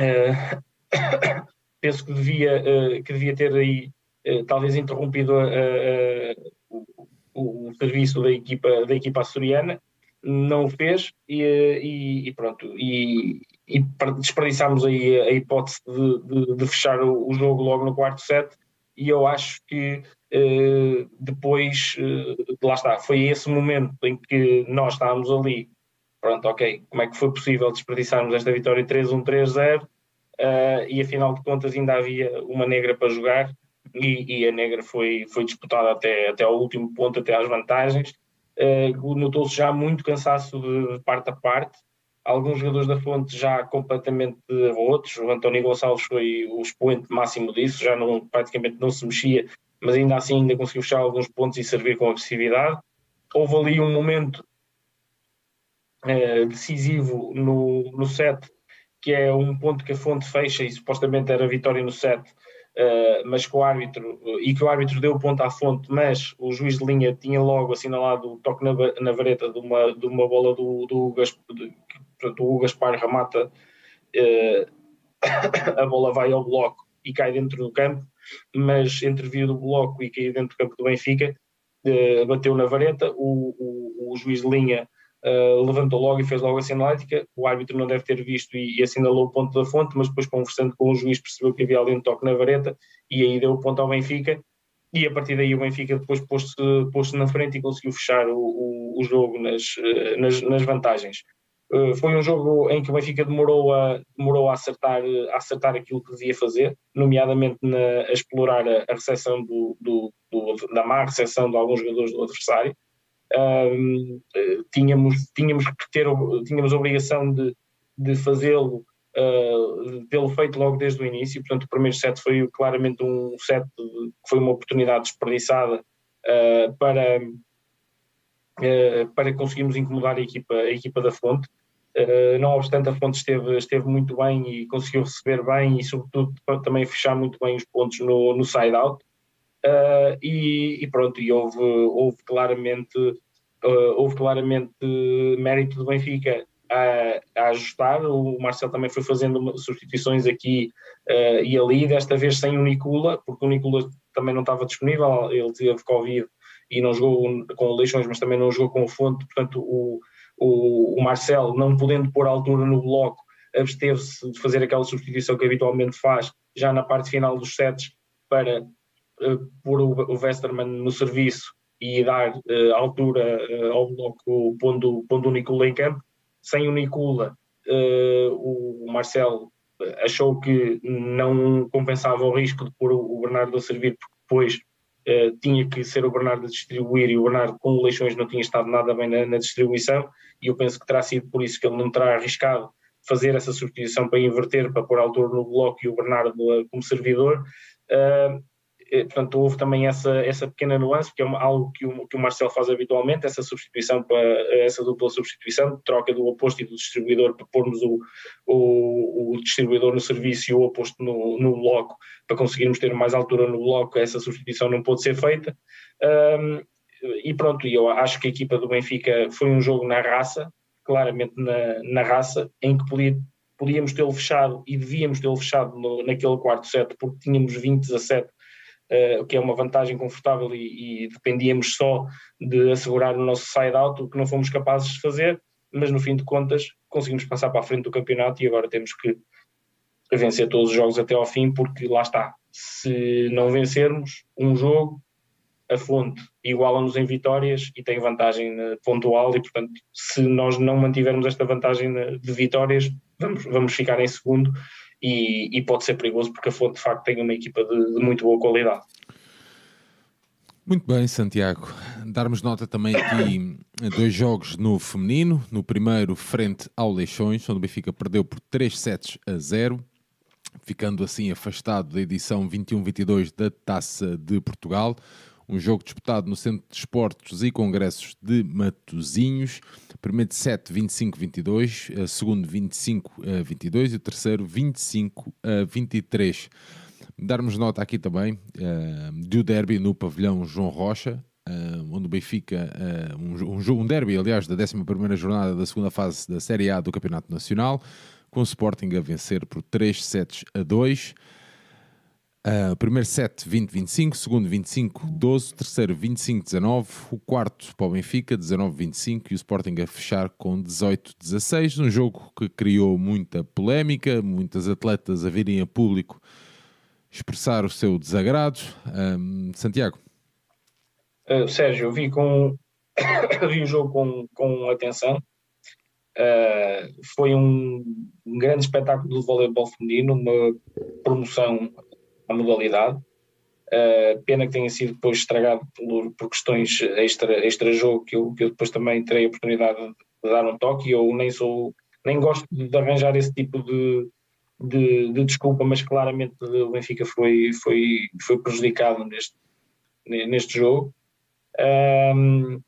uh, penso que devia, uh, que devia ter aí talvez interrompido o, o, serviço da equipa, da equipa açoriana não o fez e, e, e pronto, e, e desperdiçámos aí a hipótese de, de, de, fechar o, o, jogo logo no quarto set. E eu acho que eh, depois, eh, lá está, foi esse momento em que nós estávamos ali, pronto, ok, como é que foi possível desperdiçarmos esta vitória 3-1, 3-0 uh, e afinal de contas ainda havia uma negra para jogar e, e, a negra foi, foi disputada até, até ao último ponto, até às vantagens. Uh, Notou-se já muito cansaço de, de, parte a parte. Alguns jogadores da fonte já completamente outros. O António Gonçalves foi o expoente máximo disso, já não, praticamente não se mexia, mas ainda assim ainda conseguiu fechar alguns pontos e servir com agressividade. Houve ali um momento uh, decisivo no, no set, que é um ponto que a fonte fecha e supostamente era vitória no set, Uh, mas que o árbitro, e que o árbitro deu o ponto à fonte, mas o juiz de linha tinha logo assinalado o toque na, na vareta de uma, de uma bola do, do, Gaspar, do Gaspar Ramata, uh, a bola vai ao bloco e cai dentro do campo, mas entre vir do bloco e cair dentro do campo do Benfica, uh, bateu na vareta, o, o, o juiz de linha uh, levantou logo e fez logo a sinalética. O árbitro não deve ter visto e, e, assinalou o ponto da fonte, mas depois, conversando com o juiz, percebeu que havia ali um toque na vareta e aí deu o ponto ao Benfica. E a partir daí o Benfica depois pôs-se pôs na frente e conseguiu fechar o, o, o jogo nas, eh, nas, nas vantagens. Uh, foi um jogo em que o Benfica demorou a, demorou a, acertar, a acertar aquilo que devia fazer, nomeadamente na, a explorar a, a recepção do, do, do, da má recepção de alguns jogadores do adversário um, tínhamos, tínhamos que ter, tínhamos a obrigação de, de fazê-lo, uh, tê-lo feito logo desde o início, portanto o primeiro set foi claramente um set que foi uma oportunidade desperdiçada uh, para, para conseguirmos incomodar a equipa, a equipa da Fonte. Uh, não obstante, a Fonte esteve, esteve muito bem e conseguiu receber bem e, sobretudo, também fechar muito bem os pontos no, no side-out. Uh, e, e, pronto, e houve, houve claramente, uh, houve claramente mérito do Benfica a, a, ajustar. O Marcel também foi fazendo substituições aqui e ali, desta vez sem o Nicola, porque o Nicola também não estava disponível, ele teve Covid e não jogou com Leixões, mas também não jogou com o Fonte, portanto o o, o Marcelo, não podendo pôr altura no bloco, absteve-se de fazer aquela substituição que habitualmente faz, já na parte final dos sets, para uh, pôr o, o no serviço e dar uh, altura uh, ao bloco pondo, pondo o Nicola em campo. Sem o Nicola, o Marcelo achou que não compensava o risco de pôr o Bernardo a servir, porque depois Uh, tinha que ser o Bernardo a distribuir e o Bernardo com o Leixões não tinha estado nada bem na, na, distribuição e eu penso que terá sido por isso que ele não terá arriscado fazer essa substituição para inverter, para pôr a altura no bloco e o Bernardo uh, como servidor. Uh, portanto, houve também essa, essa pequena nuance, que é algo que o, que o Marcel faz habitualmente, essa substituição, para, essa dupla substituição, troca do oposto e do distribuidor para pormos o, o, o distribuidor no serviço e o oposto no, no bloco, para conseguirmos ter mais altura no bloco, essa substituição não pôde ser feita. Um, e pronto, eu acho que a equipa do Benfica foi um jogo na raça, claramente na, na raça, em que podia, podíamos tê-lo fechado e devíamos tê-lo fechado no, naquele quarto set, porque tínhamos 20 a 7, uh, o que é uma vantagem confortável e, e, dependíamos só de assegurar o nosso side-out, o que não fomos capazes de fazer, mas no fim de contas conseguimos passar para a frente do campeonato e agora temos que vencer todos os jogos até ao fim, porque lá está, se não vencermos um jogo, a fonte iguala-nos em vitórias e tem vantagem eh, pontual e, portanto, se nós não mantivermos esta vantagem eh, de vitórias, vamos, vamos ficar em segundo e, e pode ser perigoso porque a fonte, de facto, tem uma equipa de, de muito boa qualidade. Muito bem, Santiago. Darmos nota também aqui dois jogos no feminino. No primeiro, frente ao Leixões, onde o Benfica perdeu por 3 sets a 0, ficando assim afastado da edição 21-22 da Taça de Portugal um jogo disputado no Centro de Esportes e Congressos de Matozinhos. Primeiro de 7, 25-22, segundo 25-22 e o terceiro 25-23. Darmos nota aqui também uh, do derby no pavilhão João Rocha, uh, onde o Benfica, uh, um, um, um derby, aliás, da 11 jornada da segunda fase da Série A do Campeonato Nacional, com o Sporting a vencer por 3 sets a 2. Uh, primeiro set 20-25, segundo 25-12, terceiro 25-19, o quarto para o Benfica 19-25 e o Sporting a fechar com 18-16, um jogo que criou muita polémica, muitas atletas a virem a público expressar o seu desagrado. Um, Santiago. Uh, Sérgio, eu vi, com, vi o jogo com, com atenção. Uh, foi um, um, grande espetáculo do voleibol feminino, uma promoção a modalidade. Uh, pena que tenha sido depois estragado por, por questões extra, extra jogo que eu, que eu depois também terei a oportunidade de, dar um toque eu nem sou nem gosto de arranjar esse tipo de, de, de, desculpa, mas claramente o Benfica foi, foi, foi prejudicado neste, neste jogo. Um,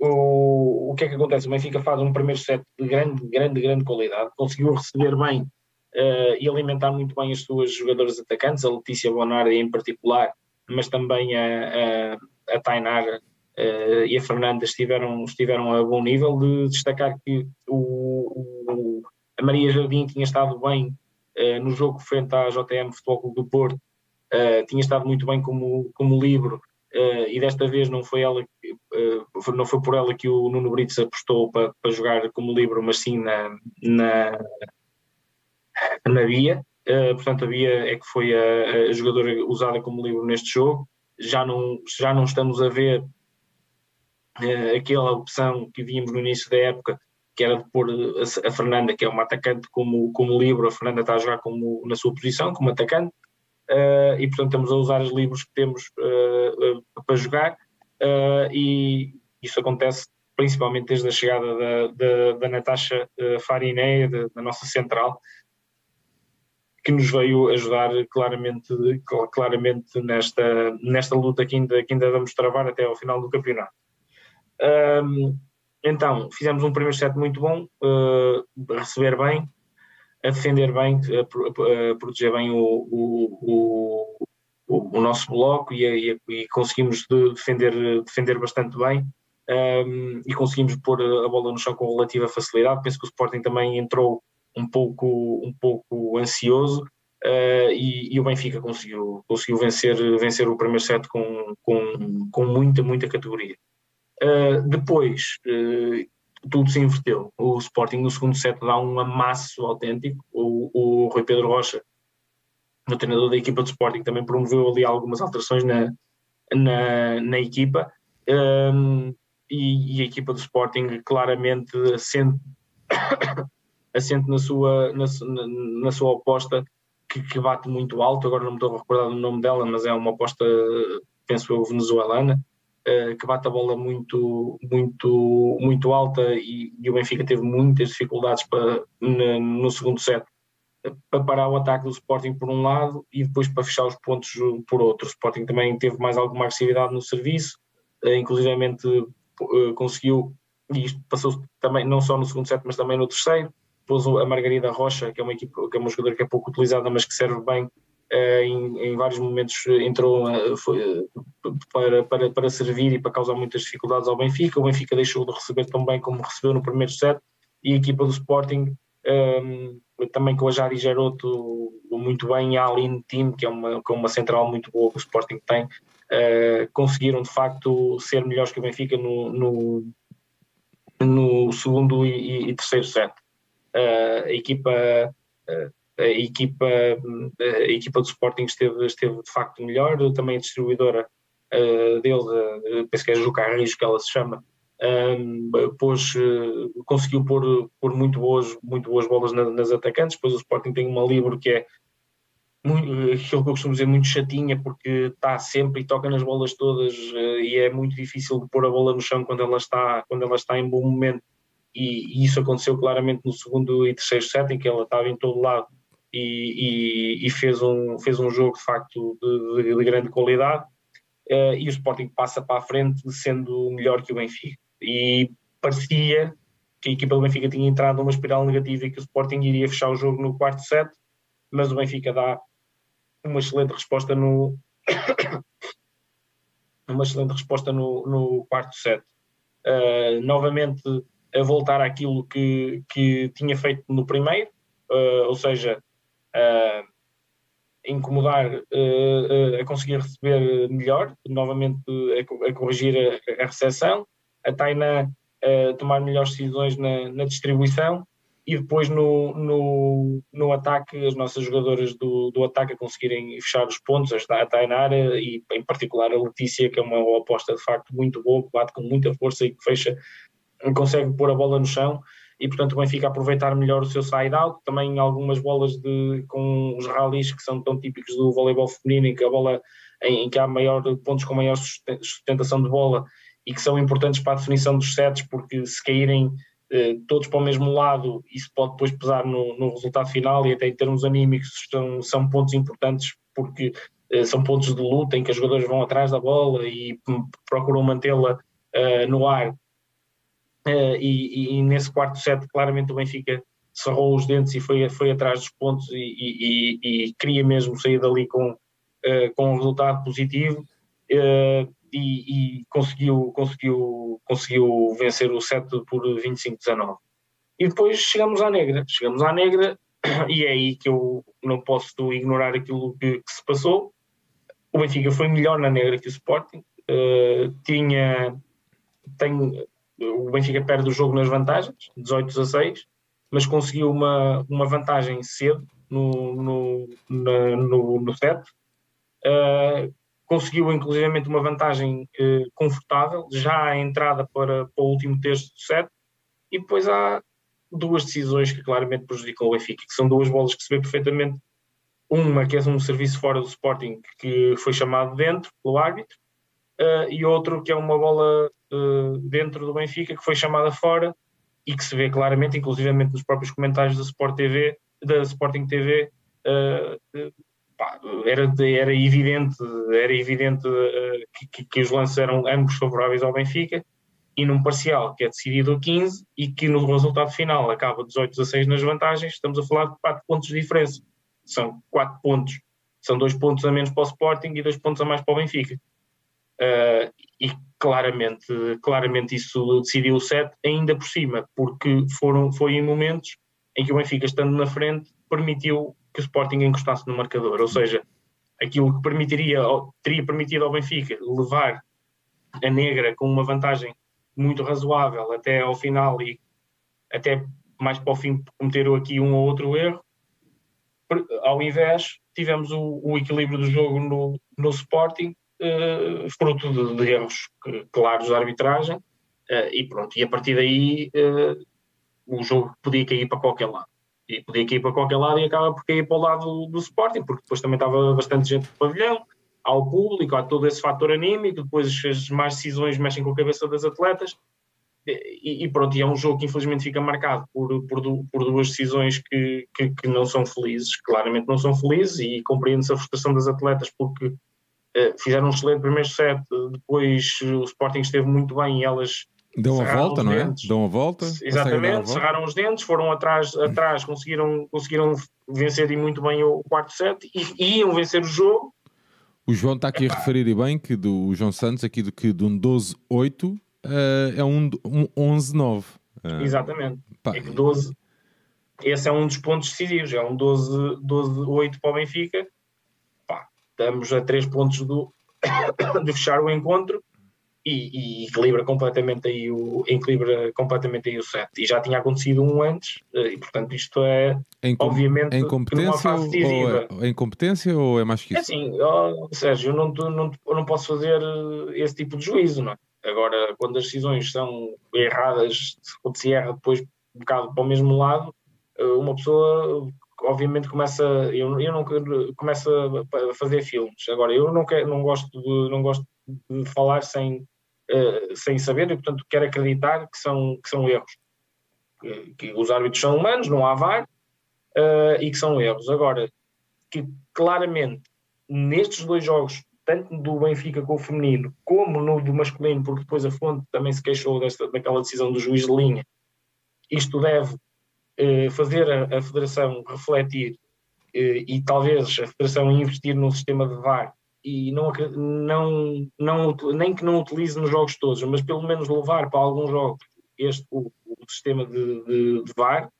o, o que é que acontece? O Benfica faz um primeiro set de grande, grande, grande qualidade, conseguiu receber bem uh, e alimentar muito bem as suas jogadoras atacantes, a Letícia Bonardi em particular, mas também a, a, a Tainara uh, e a Fernanda estiveram, estiveram a bom nível, de destacar que o, o a Maria Jardim tinha estado bem uh, no jogo frente à JM Futebol Clube do Porto, tinha estado muito bem como, como livro, Uh, e desta vez não foi ela uh, não foi por ela que o Nuno Brito se apostou para, para jogar como livro, mas sim na, na, na Bia, uh, portanto a Bia é que foi a, a, jogadora usada como livro neste jogo, já não, já não estamos a ver uh, aquela opção que víamos no início da época, que era de pôr a, a, Fernanda, que é uma atacante, como, como livro, a Fernanda está a jogar como, na sua posição, como atacante, uh, e portanto estamos a usar os livros que temos para jogar, e isso acontece principalmente desde a chegada da, da, da Natasha Farineia, da, da nossa central, que nos veio ajudar claramente, claramente nesta, nesta luta que ainda, que ainda vamos travar até ao final do campeonato. Um, então, fizemos um primeiro set muito bom, uh, a receber bem, a defender bem, a, a, a proteger bem o, o, o, o, nosso bloco e, e, e conseguimos de defender, defender bastante bem. Um, e conseguimos pôr a bola no chão com relativa facilidade. Penso que o Sporting também entrou um pouco, um pouco ansioso uh, e, e, o Benfica conseguiu, conseguiu vencer, vencer o primeiro set com, com, com muita, muita categoria. Uh, depois, uh, tudo se inverteu. O Sporting no segundo set dá um amasso autêntico. O, o Rui Pedro Rocha, o treinador da equipa do Sporting, também promoveu ali algumas alterações na, na, na equipa. Um, e, e, a equipa do Sporting claramente assente, assente na, sua, na, na sua oposta que, que, bate muito alto. Agora não me estou a recordar o nome dela, mas é uma aposta, penso eu, venezuelana. Uh, que bate a bola muito, muito, muito alta e, e o Benfica teve muitas dificuldades para, na, no segundo set para parar o ataque do Sporting por um lado e depois para fechar os pontos por outro. O Sporting também teve mais alguma agressividade no serviço, uh, inclusivamente uh, conseguiu, e isto passou também não só no segundo set, mas também no terceiro, pôs a Margarida Rocha, que é uma equipa, que é uma jogadora que é pouco utilizada, mas que serve bem Uh, em, em, vários momentos entrou uh, foi, uh, para, para, para servir e para causar muitas dificuldades ao Benfica. O Benfica deixou de receber tão bem como recebeu no primeiro set e a equipa do Sporting um, também com a Jari Geroto muito bem, a Aline Team, que é uma, que é uma central muito boa que o Sporting tem, conseguiram de facto ser melhores que o Benfica no, no, no segundo e, e, terceiro set. A equipa a equipa, a equipa do Sporting esteve, esteve de facto melhor, também a distribuidora uh, dele, uh, penso que é Juca que ela se chama, um, pôs, uh, conseguiu pôr, pôr muito, boas, muito boas bolas na, nas atacantes, depois o Sporting tem uma livre que é muito, aquilo que eu costumo dizer, muito chatinha, porque está sempre e toca nas bolas todas e é muito difícil de pôr a bola no chão quando ela está, quando ela está em bom momento. E, e isso aconteceu claramente no segundo e terceiro set, em que ela estava em todo lado e, e, e, fez, um, fez um jogo de facto de, de, de grande qualidade. Uh, e o Sporting passa para a frente sendo melhor que o Benfica. E parecia que a equipa do Benfica tinha entrado numa espiral negativa e que o Sporting iria fechar o jogo no quarto set mas o Benfica dá uma excelente resposta no uma excelente resposta no, no quarto set. Uh, novamente a voltar àquilo que, que tinha feito no primeiro Uh, ou seja, uh, incomodar, uh, a conseguir receber melhor, novamente a, a corrigir a, a recepção, a Tainá a tomar melhores decisões na, na distribuição e depois no, no, no, ataque, as nossas jogadoras do, do ataque a conseguirem fechar os pontos, a Tainara e em particular a Letícia, que é uma oposta de facto muito boa, que bate com muita força e que fecha, consegue pôr a bola no chão e portanto o Benfica aproveitar melhor o seu side-out, também algumas bolas de, com os rallies que são tão típicos do voleibol feminino, em que a bola em, em que há maior, pontos com maior sustentação de bola e que são importantes para a definição dos sets, porque se caírem eh, todos para o mesmo lado, isso pode depois pesar no, no resultado final e até em termos anímicos são, são pontos importantes porque eh, são pontos de luta em que os jogadores vão atrás da bola e procuram mantê-la uh, no ar e, e, nesse quarto set claramente o Benfica cerrou os dentes e foi, foi atrás dos pontos e, e, e queria mesmo sair dali com, uh, com um resultado positivo uh, e, conseguiu, conseguiu, conseguiu vencer o set por 25-19. E depois chegamos à negra, chegamos à negra e é aí que eu não posso ignorar aquilo que, que se passou. O Benfica foi melhor na negra que o Sporting, tinha tem, o Benfica perde o jogo nas vantagens, 18 a 6, mas conseguiu uma, uma vantagem cedo no, no, na, no, no set. Uh, conseguiu inclusivamente uma vantagem uh, confortável, já a entrada para, para o último terço do set, e depois há duas decisões que claramente prejudicam o Benfica, que são duas bolas que se vê perfeitamente. Uma que é um serviço fora do Sporting que foi chamado dentro pelo árbitro, uh, e outro que é uma bola uh, dentro do Benfica que foi chamada fora e que se vê claramente, inclusivamente nos próprios comentários da Sport TV, da Sporting TV, uh, pá, era, era evidente, era evidente que, que, que, os lances eram ambos favoráveis ao Benfica. e num parcial que é decidido a 15 e que no resultado final acaba 18 a 6 nas vantagens, estamos a falar de 4 pontos de diferença. São 4 pontos, são 2 pontos a menos para o Sporting e 2 pontos a mais para o Benfica. Uh, e claramente, claramente isso decidiu o set ainda por cima, porque foram, foi em momentos em que o Benfica, estando na frente, permitiu que o Sporting encostasse no marcador, ou seja, aquilo que permitiria, teria permitido ao Benfica levar a negra com uma vantagem muito razoável até ao final e até mais para o fim cometeram aqui um ou outro erro. Ao invés, tivemos o, o equilíbrio do jogo no, no Sporting, uh, fruto de, de, erros claros da arbitragem, uh, e pronto. E a partir daí uh, o jogo podia cair para qualquer lado. E podia cair para qualquer lado e acaba por cair para o lado do, do Sporting, porque depois também estava bastante gente no pavilhão, ao público, há todo esse fator anímico, depois as más decisões mexem com a cabeça das atletas, e, e pronto, e é um jogo que infelizmente fica marcado por, por, por duas decisões que, que, que, não são felizes, claramente não são felizes, e compreende-se a frustração das atletas porque eh, fizeram um excelente primeiro set, depois o Sporting esteve muito bem e elas Deu uma volta, não é? Deu uma volta. Exatamente, cerraram os dentes, foram atrás, atrás conseguiram, conseguiram vencer e muito bem o quarto set e, iam vencer o jogo o João está aqui a referir e bem que do o João Santos, aqui do que de um 12-8 uh, eh, é um, um 11-9. Uh, Exatamente. Pá, é que 12, esse é um dos pontos decisivos, é um 12-8 12, para o Benfica. Estamos a 3 pontos do, de fechar o encontro e, e, equilibra completamente aí o equilibra completamente aí o set e já tinha acontecido um antes eh, e portanto isto é em obviamente em competência ou é, em competência ou é mais que isso? É assim, oh, Sérgio, eu não, não, não posso fazer eh, esse tipo de juízo, não é? Agora, quando as decisões são erradas, quando se erra depois um bocado para o mesmo lado, eh, uma pessoa obviamente começa eu, eu não começa a fazer filmes. Agora eu não quero não gosto de, não gosto de falar sem uh, sem saber e portanto quero acreditar que são que são erros. Que, que os árbitros são humanos não há VAR uh, e que são erros. Agora que claramente nestes dois jogos tanto do Benfica com o feminino como no do masculino porque depois a fonte também se queixou desta, daquela decisão do juiz de linha isto deve fazer a, a, Federação refletir eh, e talvez a Federação investir num sistema de VAR e não, não, não, nem que não utilize nos jogos todos, mas pelo menos levar para alguns jogos este, o, o sistema de, de, de, VAR,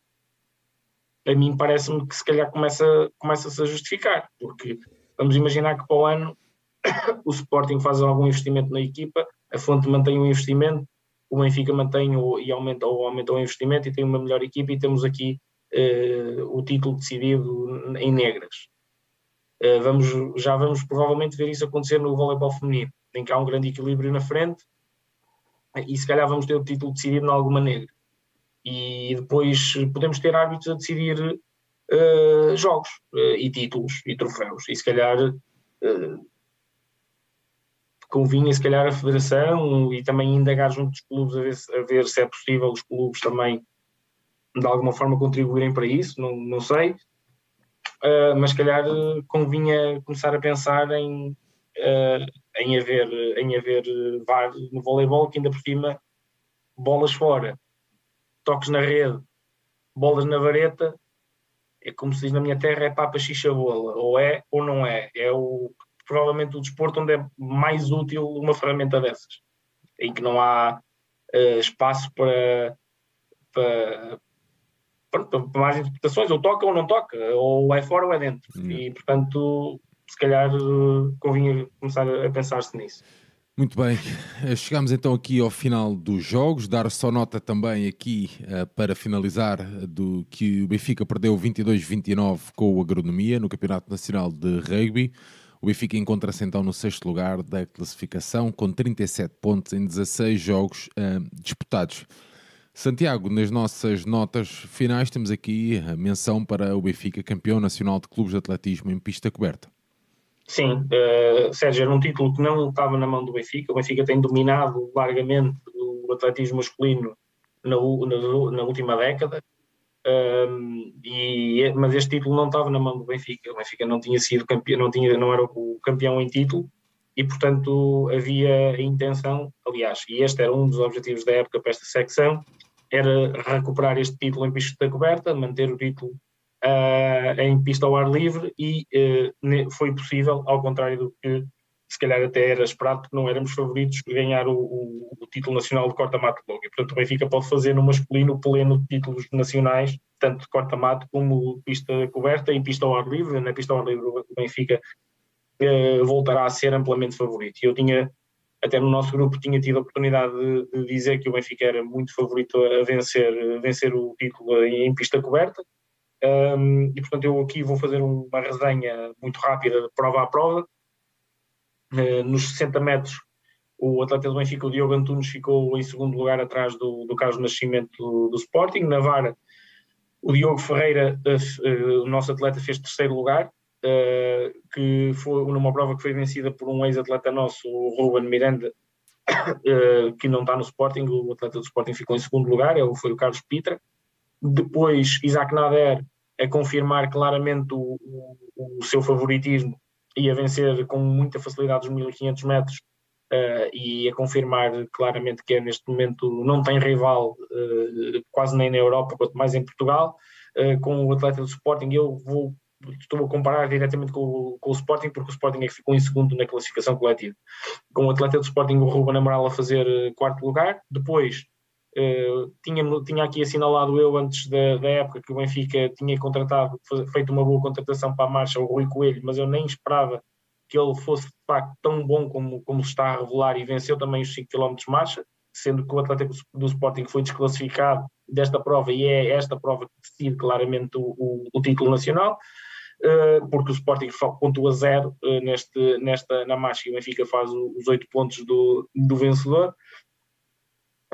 a mim parece-me que se calhar começa, começa-se a justificar, porque vamos imaginar que para o ano o Sporting faz algum investimento na equipa, a fonte mantém o investimento, o Benfica mantém o, e aumenta, ou aumenta o investimento e tem uma melhor equipa e temos aqui uh, o título decidido em negras. Uh, vamos, já vamos provavelmente ver isso acontecer no voleibol feminino, em que há um grande equilíbrio na frente e se calhar vamos ter o título decidido em alguma negra. E depois podemos ter árbitros a decidir uh, jogos e títulos e troféus. E se calhar convinha se calhar a Federação e também indagar junto dos clubes a ver, se, a ver se é possível os clubes também de alguma forma contribuírem para isso, não, não sei, uh, mas se calhar convinha começar a pensar em, uh, em haver, em haver VAR no voleibol, que ainda por cima bolas fora, toques na rede, bolas na vareta, é como se diz na minha terra, é papa xixa bola, ou é ou não é, é o provavelmente o desporto onde é mais útil uma ferramenta dessas, em que não há uh, espaço para, para, para, para, mais interpretações, ou toca ou não toca, ou é fora ou é dentro. Uhum. E, portanto, se calhar uh, convinha começar a pensar-se nisso. Muito bem, eh, chegamos então aqui ao final dos jogos. Dar só nota também aqui para finalizar do que o Benfica perdeu 22-29 com o Agronomia no Campeonato Nacional de Rugby. O Benfica encontra-se então no sexto lugar da classificação, com 37 pontos em 16 jogos uh, disputados. Santiago, nas nossas notas finais, temos aqui a menção para o Benfica, campeão nacional de clubes de atletismo em pista coberta. Sim, uh, Sérgio, era um título que não estava na mão do Benfica. O Benfica tem dominado largamente o atletismo masculino na, na, na última década. Um, e, mas este título não estava na mão do Benfica. O Benfica não tinha sido campeão, não, tinha, não era o campeão em título. e, portanto, havia a intenção, aliás, e este era um dos objetivos da época para esta secção, era recuperar este título em pista coberta, manter o título uh, em pista ao ar livre e uh, foi possível, ao contrário do que se calhar até era esperado, porque não éramos favoritos de ganhar o, o, o título nacional de corta-mato logo. E, portanto, o Benfica pode fazer no masculino pleno de títulos nacionais, tanto de corta-mato como pista coberta e pista ao ar livre. Na pista ao ar livre, o Benfica uh, voltará a ser amplamente favorito. E eu tinha, até no nosso grupo, tinha tido a oportunidade de, de dizer que o Benfica era muito favorito a vencer, a vencer o título em, pista coberta. Um, e portanto eu aqui vou fazer uma resenha muito rápida prova a prova. Uh, nos 60 metros, o atleta do Benfica, o Diogo Antunes, ficou em segundo lugar atrás do, do Carlos Nascimento do, do Sporting. Na vara, o Diogo Ferreira, uh, o nosso atleta, fez terceiro lugar, uh, que foi numa prova que foi vencida por um ex-atleta nosso, o Ruben Miranda, que não está no Sporting. O atleta do Sporting ficou em segundo lugar, ele foi o Carlos Pitra. Depois, Isaac Nader a confirmar claramente o, o, o, seu favoritismo e a vencer com muita facilidade os 1500 metros uh, e a confirmar claramente que é neste momento não tem rival uh, quase nem na Europa, quanto mais em Portugal, uh, com o atleta do Sporting. Eu vou estou a comparar diretamente com, com, o Sporting, porque o Sporting é que ficou em segundo na classificação coletiva. Com o atleta do Sporting, o Ruben Amaral a fazer quarto lugar. Depois, Uh, tinha, tinha aqui assinalado eu antes da, da, época que o Benfica tinha contratado, feito uma boa contratação para a marcha, o Rui Coelho, mas eu nem esperava que ele fosse de facto tão bom como, como se está a revelar e venceu também os 5 km de marcha, sendo que o Atlético do Sporting foi desclassificado desta prova e é esta prova que decide claramente o, o, o título nacional. Uh, porque o Sporting pontua zero uh, neste, nesta, na marcha e o Benfica faz os oito pontos do, do vencedor.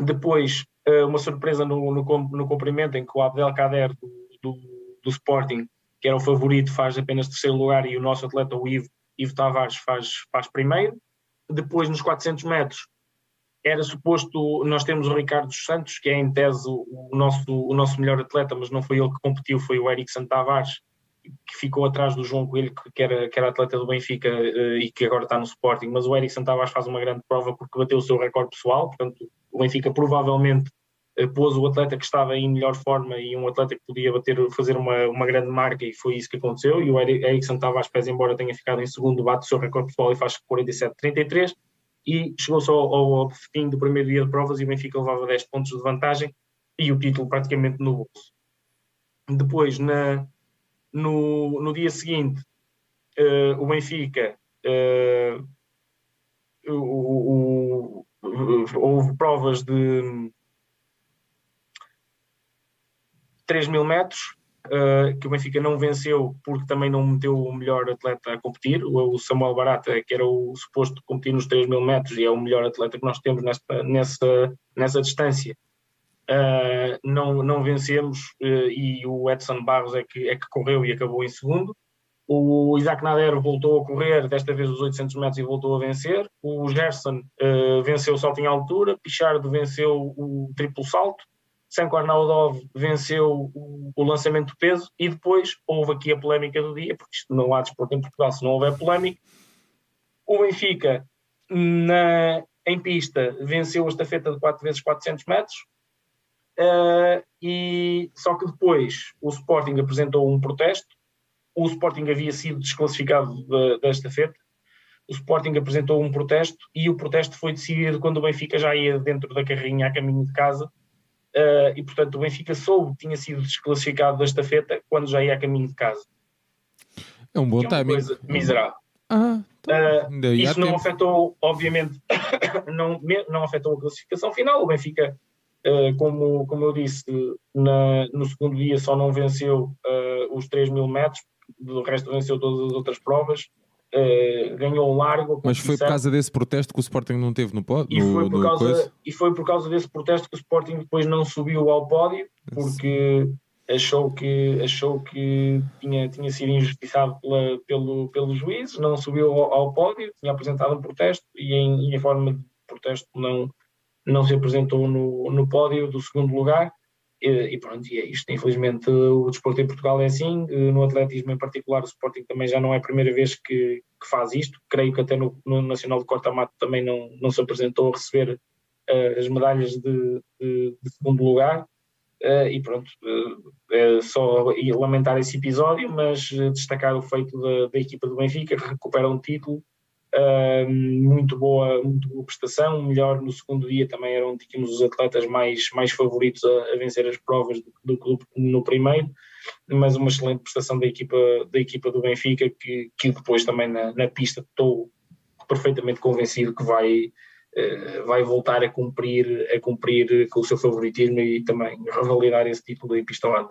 Depois, eh, uma surpresa no, no, no comprimento, em que o Abdelkader do, do, do, Sporting, que era o favorito, faz apenas terceiro lugar e o nosso atleta, o Ivo, Ivo Tavares, faz, faz primeiro. Depois, nos 400 metros, era suposto, nós temos o Ricardo dos Santos, que é em tese o, nosso, o nosso melhor atleta, mas não foi ele que competiu, foi o Eric Tavares, que ficou atrás do João Coelho, que era, que era atleta do Benfica uh, e que agora está no Sporting, mas o Eric Tavares faz uma grande prova porque bateu o seu recorde pessoal, portanto o Benfica provavelmente uh, pôs o atleta que estava em melhor forma e um atleta que podia bater, fazer uma, uma grande marca e foi isso que aconteceu, e o Eric Tavares pés embora tenha ficado em segundo, bate o seu recorde pessoal e faz 47-33, e chegou-se ao, ao, fim do primeiro dia de provas e o Benfica levava 10 pontos de vantagem e o título praticamente no bolso. Depois, na, no, no dia seguinte, uh, o Benfica, uh, o, o, houve provas de 3 mil metros, uh, que o Benfica não venceu porque também não meteu o melhor atleta a competir, o Samuel Barata, que era o suposto competir nos 3 mil metros e é o melhor atleta que nós temos nesta, nessa, nessa distância uh, não, não vencemos uh, e o Edson Barros é que, é que correu e acabou em segundo. O Isaac Nader voltou a correr, desta vez os 800 metros e voltou a vencer. O Gerson uh, venceu o salto em altura. Pichardo venceu o triplo salto. Sanko Arnaudov venceu o, o, lançamento de peso. E depois houve aqui a polémica do dia, porque isto não há desporto em Portugal se não houver polémica. O Benfica, na, em pista, venceu a estafeta de 4 vezes 400 metros. Uh, e só que depois o Sporting apresentou um protesto. O Sporting havia sido desclassificado desta feita. O Sporting apresentou um protesto e o protesto foi decidido quando o Benfica já ia dentro da carrinha a caminho de casa. Uh, e portanto o Benfica soube que tinha sido desclassificado desta feita quando já ia a caminho de casa. É um bom é timing. Miserável. Ah, uh, isso não tempo. afetou, obviamente, não, não afetou a classificação final. O Benfica como, como eu disse, na, no segundo dia só não venceu uh, os 3 mil metros, do resto venceu todas as outras provas. Uh, ganhou um largo. Mas foi por causa desse protesto que o Sporting não teve no pódio? E, foi por causa, e foi por causa desse protesto que o Sporting depois não subiu ao pódio, porque achou que, achou que tinha, tinha sido injustiçado pela, pelo, pelo juiz, não subiu ao, ao pódio, tinha apresentado um protesto e em, em forma de protesto não, não se apresentou no, no pódio do segundo lugar. E, e, pronto, e é isto. Infelizmente, o desporto em Portugal é assim. No atletismo, em particular, o Sporting também já não é a primeira vez que, que faz isto. Creio que até no, no Nacional de Corta-Mato também não, não se apresentou a receber uh, as medalhas de, de, de segundo lugar. Uh, e pronto, uh, é só lamentar esse episódio, mas destacar o feito da, da equipa do Benfica, que recupera um título Muito, boa, muito boa prestação, melhor no segundo dia também eram tínhamos os atletas mais, mais favoritos a, a vencer as provas do, clube no primeiro, mas uma excelente prestação da equipa, da equipa do Benfica que, que depois também na, na pista estou perfeitamente convencido que vai, uh, vai voltar a cumprir, a cumprir com o seu favoritismo e também revalidar esse título em pista ao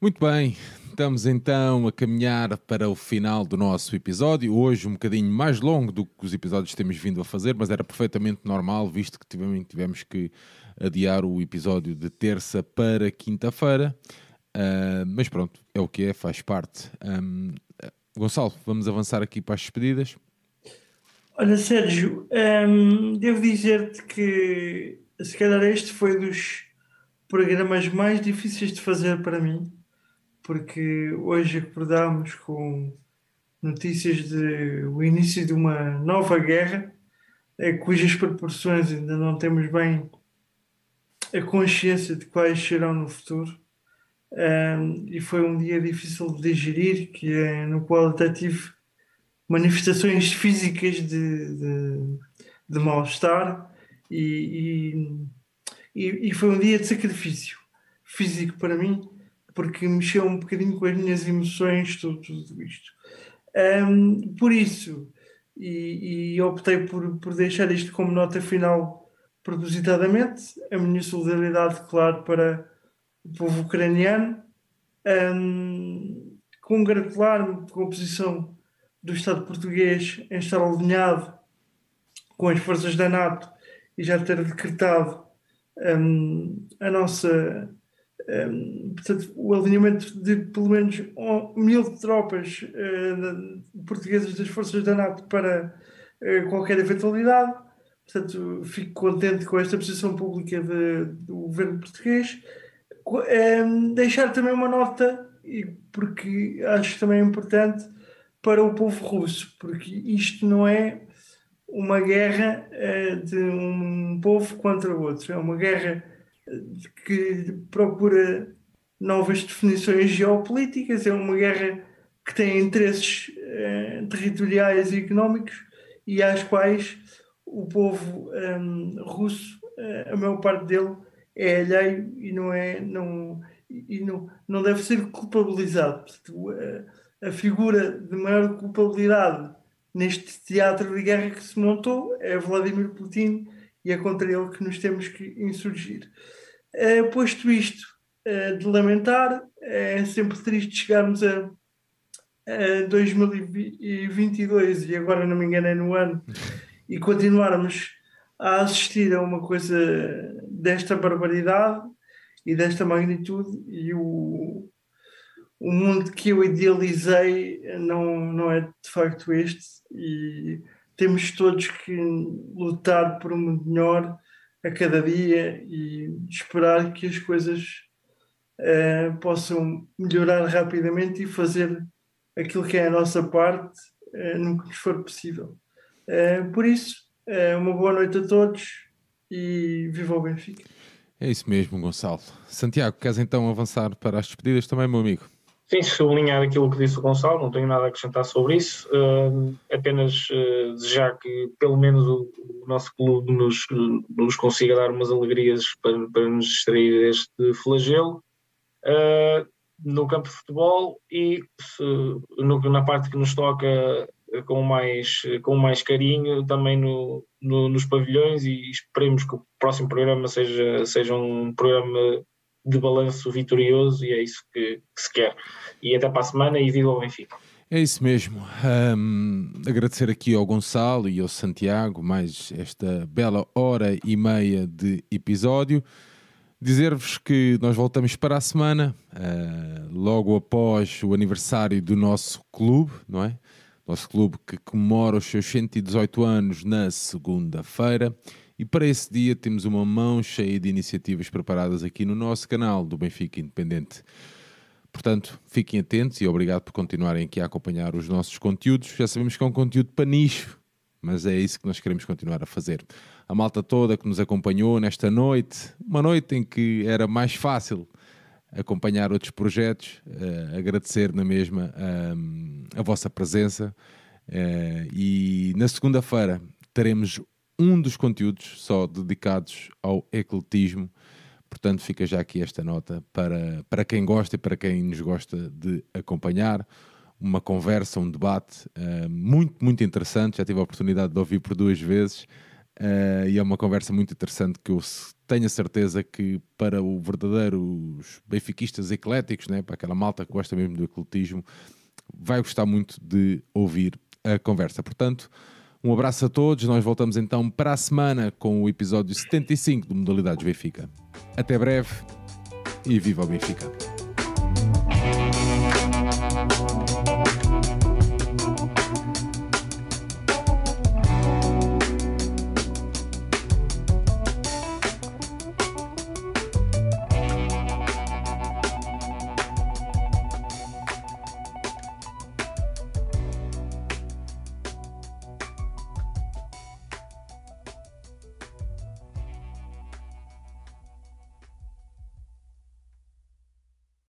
Muito bem, Estamos então a caminhar para o final do nosso episódio. Hoje um bocadinho mais longo do que os episódios que temos vindo a fazer, mas era perfeitamente normal, visto que tivemos, tivemos que adiar o episódio de terça para quinta-feira. Uh, mas pronto, é o que é, faz parte. Um, Gonçalo, vamos avançar aqui para as despedidas. Olha, Sérgio, um, devo dizer-te que se calhar este foi dos programas mais difíceis de fazer para mim porque hoje acordamos com notícias de o início de uma nova guerra, é, cujas proporções ainda não temos bem a consciência de quais serão no futuro. Um, e foi um dia difícil de digerir, que é, no qual até tive manifestações físicas de, de, de mal-estar e, e, e, foi um dia de sacrifício físico para mim porque mexeu um bocadinho com as minhas emoções, tudo, tudo isto. Um, por isso, e, e, optei por, por deixar isto como nota final propositadamente, a minha solidariedade, claro, para o povo ucraniano, um, congratular-me com a posição do Estado português em estar alinhado com as forças da NATO e já ter decretado um, a nossa portanto, o alinhamento de pelo menos mil tropas uh, portuguesas das forças da NATO para uh, qualquer eventualidade. Portanto, fico contente com esta posição pública de, do governo português. Um, deixar também uma nota, porque acho também importante, para o povo russo, porque isto não é uma guerra uh, de um povo contra o outro, é uma guerra que procura novas definições geopolíticas, é uma guerra que tem interesses eh, territoriais e económicos e às quais o povo um, russo, eh, a maior parte dele, é alheio e não é não e não, não deve ser culpabilizado. A, a figura de maior culpabilidade neste teatro de guerra que se montou é Vladimir Putin e é contra ele que nos temos que insurgir. Uh, posto isto uh, de lamentar, é sempre triste chegarmos a, a 2022 e agora não me engano é no ano e continuarmos a assistir a uma coisa desta barbaridade e desta magnitude e o, o mundo que eu idealizei não, não é de facto este e temos todos que lutar por um melhor a cada dia e esperar que as coisas uh, possam melhorar rapidamente e fazer aquilo que é a nossa parte uh, no que nos for possível. Uh, por isso, uma boa noite a todos e viva o Benfica. É isso mesmo, Gonçalo. Santiago, queres então avançar para as despedidas também, meu amigo? Sim, sublinhar aquilo que disse o Gonçalo, não tenho nada a acrescentar sobre isso, uh, apenas uh, desejar que pelo menos o, o nosso clube nos, nos, consiga dar umas alegrias para, para nos distrair deste flagelo. Uh, no campo de futebol e se, no, na parte que nos toca com mais, com mais carinho também no, no, nos pavilhões e esperemos que o próximo programa seja, seja um programa de balanço vitorioso e é isso que, que, se quer. E até para a semana e viva o Benfica. É isso mesmo. Um, agradecer aqui ao Gonçalo e ao Santiago mais esta bela hora e meia de episódio. Dizer-vos que nós voltamos para a semana, uh, logo após o aniversário do nosso clube, não é? Nosso clube que comemora os seus 118 anos na segunda-feira E para esse dia temos uma mão cheia de iniciativas preparadas aqui no nosso canal do Benfica Independente. Portanto, fiquem atentos e obrigado por continuarem aqui a acompanhar os nossos conteúdos. Já sabemos que é um conteúdo para nicho, mas é isso que nós queremos continuar a fazer. A malta toda que nos acompanhou nesta noite, uma noite em que era mais fácil acompanhar outros projetos, uh, agradecer na mesma uh, a vossa presença. Uh, e na segunda-feira teremos um dos conteúdos só dedicados ao ecletismo. Portanto, fica já aqui esta nota para, para quem gosta e para quem nos gosta de acompanhar. Uma conversa, um debate uh, muito, muito interessante. Já tive a oportunidade de ouvir por duas vezes uh, e é uma conversa muito interessante que eu tenho a certeza que para o verdadeiros benfiquistas ecléticos, né, para aquela malta que gosta mesmo do ecletismo, vai gostar muito de ouvir a conversa. Portanto, um abraço a todos. Nós voltamos então para a semana com o episódio 75 do Modalidades Benfica. Até breve e viva o Benfica!